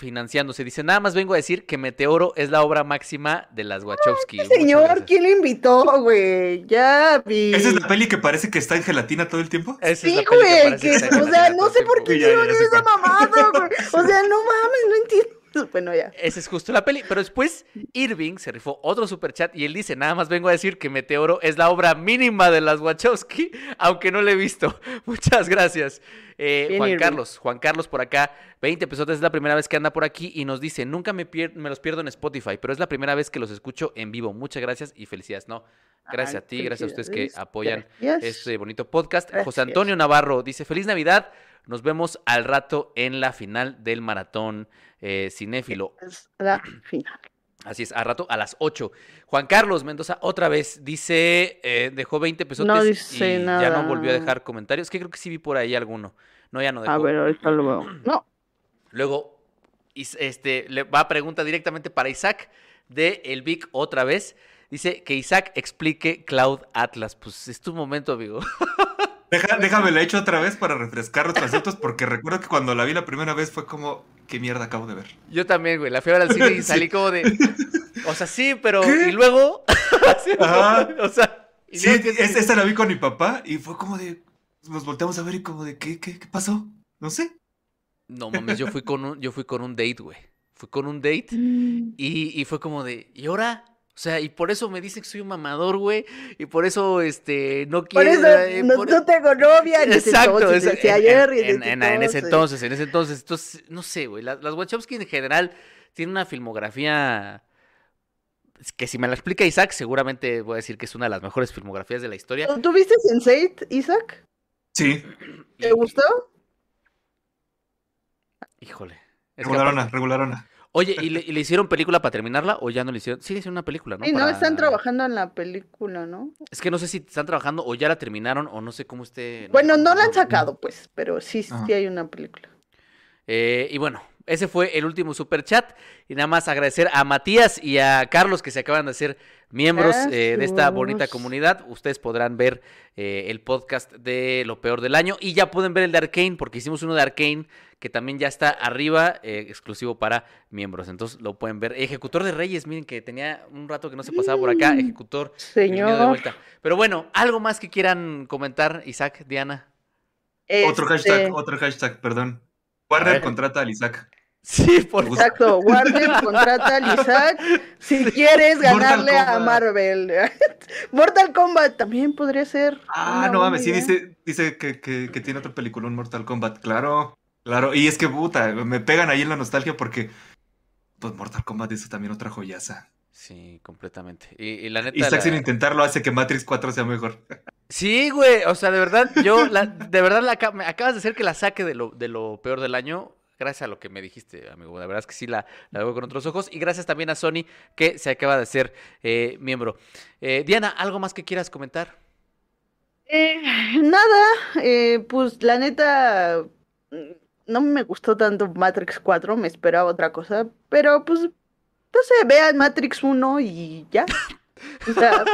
autofinanciándose, dice, nada más vengo a decir que Meteoro es la obra máxima de las Wachowski. va. Muchas Señor. ¿quién lo invitó, güey? Ya vi. ¿Esa es la peli que parece que está en gelatina todo el tiempo? Esa es Sí, güey, o sea, no sé por qué hicieron esa mamada, güey. O sea, no mames, no entiendo. Bueno, ya. Esa es justo la peli. Pero después Irving se rifó otro superchat y él dice, nada más vengo a decir que Meteoro es la obra mínima de las Wachowski, aunque no la he visto. Muchas gracias. Eh, Bien, Juan Irving. Carlos, Juan Carlos por acá, 20 pesos, es la primera vez que anda por aquí y nos dice, nunca me los pierdo en Spotify, pero es la primera vez que los escucho en vivo. Muchas gracias y felicidades. No, gracias Ay, a ti, gracias a ustedes que apoyan Gracias. este bonito podcast. José. Antonio Navarro dice, feliz Navidad, nos vemos al rato en la final del maratón eh, cinéfilo. Es la final. Así es, al rato a las 8. Juan Carlos Mendoza otra vez dice, eh, dejó 20 pesos No dice y ya nada. no volvió a dejar comentarios, que creo que sí vi por ahí alguno. No, ya no dejó. A ver, ahorita lo veo. No, Luego, este, le va a pregunta directamente para Isaac de El Vic otra vez. Dice que Isaac explique Cloud Atlas. Pues es tu momento, amigo. Deja- déjame la hecho otra vez para refrescar los conceptos, porque recuerdo que cuando la vi la primera vez fue como, ¿qué mierda acabo de ver? Yo también, güey. La fui a ver al cine y Sí. salí como de. O sea, sí, pero. ¿Qué? Y luego. Ajá. o sea. y Sí, luego, ¿qué es- sigue? esa la vi con mi papá y fue como de, nos volteamos a ver y como de, ¿qué, qué, qué pasó? No sé. No mames, yo fui con un, yo fui con un date, güey. Fui con un date y, y fue como de, ¿y ahora? O sea, y por eso me dicen que soy un mamador, güey. Y por eso, este, no Por quiero. eso eh, no, por- no tengo novia en ese Exacto, entonces, decía en, ayer y en- en en- ese en ese entonces. en ese entonces, entonces, no sé, güey, las, las Wachowski en general tienen una filmografía es que si me la explica Isaac, seguramente voy a decir que es una de las mejores filmografías de la historia. ¿Tú viste Sense8, Isaac? Sí, ¿Te gustó? Híjole. es regularona, regularona. Oye, ¿y le, y le hicieron película para terminarla o ya no le hicieron? Sí, le hicieron una película, ¿no? Sí, no, Para- están trabajando en la película, ¿no? Es que no sé si están trabajando o ya la terminaron o no sé cómo esté. Bueno, no la han sacado, pues, pero sí, Ajá. sí hay una película. Eh, y bueno, ese fue el último super chat. Y nada más agradecer a Matías y a Carlos que se acaban de hacer miembros eh, de esta bonita comunidad. Ustedes podrán ver eh, el podcast de lo peor del año y ya pueden ver el de Arkane porque hicimos uno de Arkane que también ya está arriba, eh, exclusivo para miembros. Entonces lo pueden ver. Ejecutor de Reyes, miren que tenía un rato que no se pasaba por acá. Mm, Ejecutor. de Señor. vuelta. Pero bueno, algo más que quieran comentar, Isaac, Diana. Otro Este, hashtag, otro hashtag, perdón. Warner contrata al Isaac. Sí, por. Exacto, Warner contrata al Isaac si quieres ganarle a. Marvel. Mortal Kombat también podría ser. Ah, no mames, sí dice, dice que, que, que tiene otro película, un Mortal Kombat, claro, claro. Y es que puta, me pegan ahí en la nostalgia porque pues Mortal Kombat es también otra joyaza. Sí, completamente. Y, y la neta. Isaac la- sin intentarlo hace que Matrix 4 sea mejor. Sí, güey. O sea, de verdad, yo, la- de verdad, la, me acabas de hacer que la saque de lo, de lo peor del año. Gracias a lo que me dijiste, amigo. La verdad es que sí la, la veo con otros ojos. Y gracias también a Sony, que se acaba de ser eh, miembro. Eh, Diana, ¿algo más que quieras comentar? Eh, nada, eh, pues la neta mm, no me gustó tanto Matrix 4, me esperaba otra cosa, pero pues no sé, vean Matrix 1 y ya. O sea,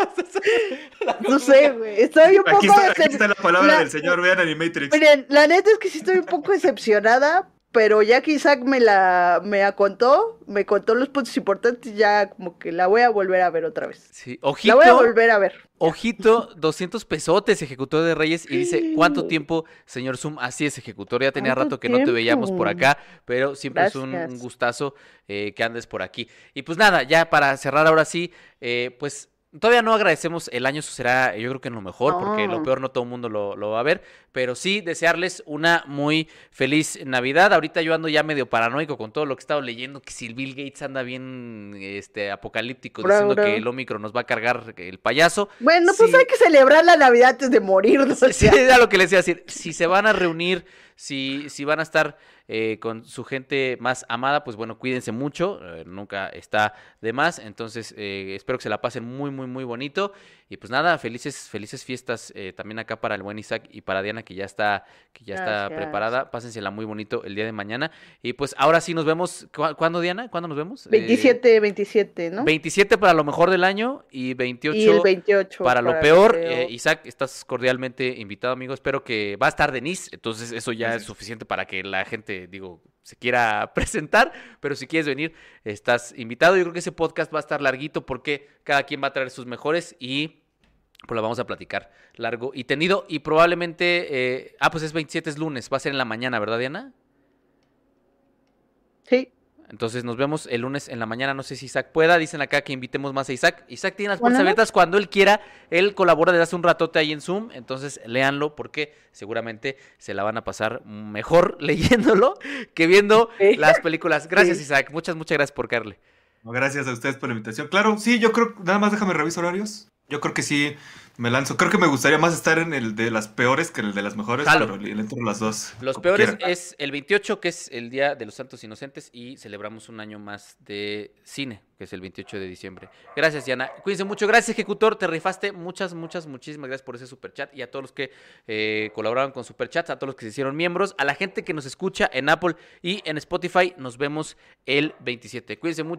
no sé, güey, estoy un poco Aquí está, aquí decep- está la palabra la- del señor, vean Animatrix. Miren, la neta es que sí estoy un poco decepcionada, pero ya que Isaac me la me contó, me contó los puntos importantes, ya como que la voy a volver a ver otra vez. Sí, La ojito. voy a volver a ver. Ojito, 200 pesotes, ejecutor de Reyes. Y dice, ¿cuánto tiempo, señor Zoom? Así es, ejecutor. Ya tenía ¿Cuánto rato que no te veíamos por acá, pero siempre es un, gustazo eh, que andes por aquí. Y pues nada, ya para cerrar ahora sí, eh, pues todavía no agradecemos el año, eso será yo creo que en lo mejor, porque lo peor no todo el mundo lo, lo va a ver, pero sí desearles una muy feliz Navidad. Ahorita yo ando ya medio paranoico con todo lo que he estado leyendo, que si Bill Gates anda bien este, apocalíptico, diciendo que el Omicron nos va a cargar el payaso. Bueno, pues Sí. hay que celebrar la Navidad antes de morirnos. o Sí, sea. era lo que les iba a decir. Si se van a reunir, si, si van a estar eh, con su gente más amada, pues bueno, cuídense mucho. eh, nunca está de más. Entonces, eh, espero que se la pasen muy, muy, muy bonito. Y pues nada, felices, felices fiestas eh, también acá para el buen Isaac y para Diana, que ya está, que ya está preparada. Pásensela muy bonito el día de mañana. Y pues ahora sí nos vemos. ¿Cu- ¿Cuándo, Diana? ¿Cuándo nos vemos? Eh, 27, 27, ¿no? 27 para lo mejor del año y 28 y el 28 para lo peor, eh, Isaac, estás cordialmente invitado, amigo. Espero que va a estar Denise, entonces eso ya es suficiente para que la gente, digo, se quiera presentar. Pero si quieres venir, estás invitado. Yo creo que ese podcast va a estar larguito porque cada quien va a traer sus mejores y pues lo vamos a platicar largo y tendido. Y probablemente, eh, ah, pues es 27, es lunes, va a ser en la mañana, ¿verdad, Diana? Sí. Entonces nos vemos el lunes en la mañana. No sé si Isaac pueda. Dicen acá que invitemos más a Isaac. Isaac tiene las puertas abiertas cuando él quiera. Él colabora desde hace un ratote ahí en Zoom. Entonces léanlo porque seguramente se la van a pasar mejor leyéndolo que viendo Sí. las películas. Gracias Sí. Isaac. Muchas, muchas gracias por caerle. No, Gracias a ustedes por la invitación. Claro, sí, yo creo, nada más déjame revisar horarios. Yo creo que sí me lanzo. Creo que me gustaría más estar en el de las peores que en el de las mejores, Jalo. pero le entro las dos. Los peores quiera. es el 28, que es el Día de los Santos Inocentes, y celebramos un año más de cine, que es el 28 de diciembre. Gracias, Diana. Cuídense mucho. Gracias, Ejecutor. Te rifaste. Muchas, muchas, muchísimas gracias por ese superchat y a todos los que eh, colaboraron con superchats, a todos los que se hicieron miembros, a la gente que nos escucha en Apple y en Spotify. Nos vemos el 27. Cuídense mucho.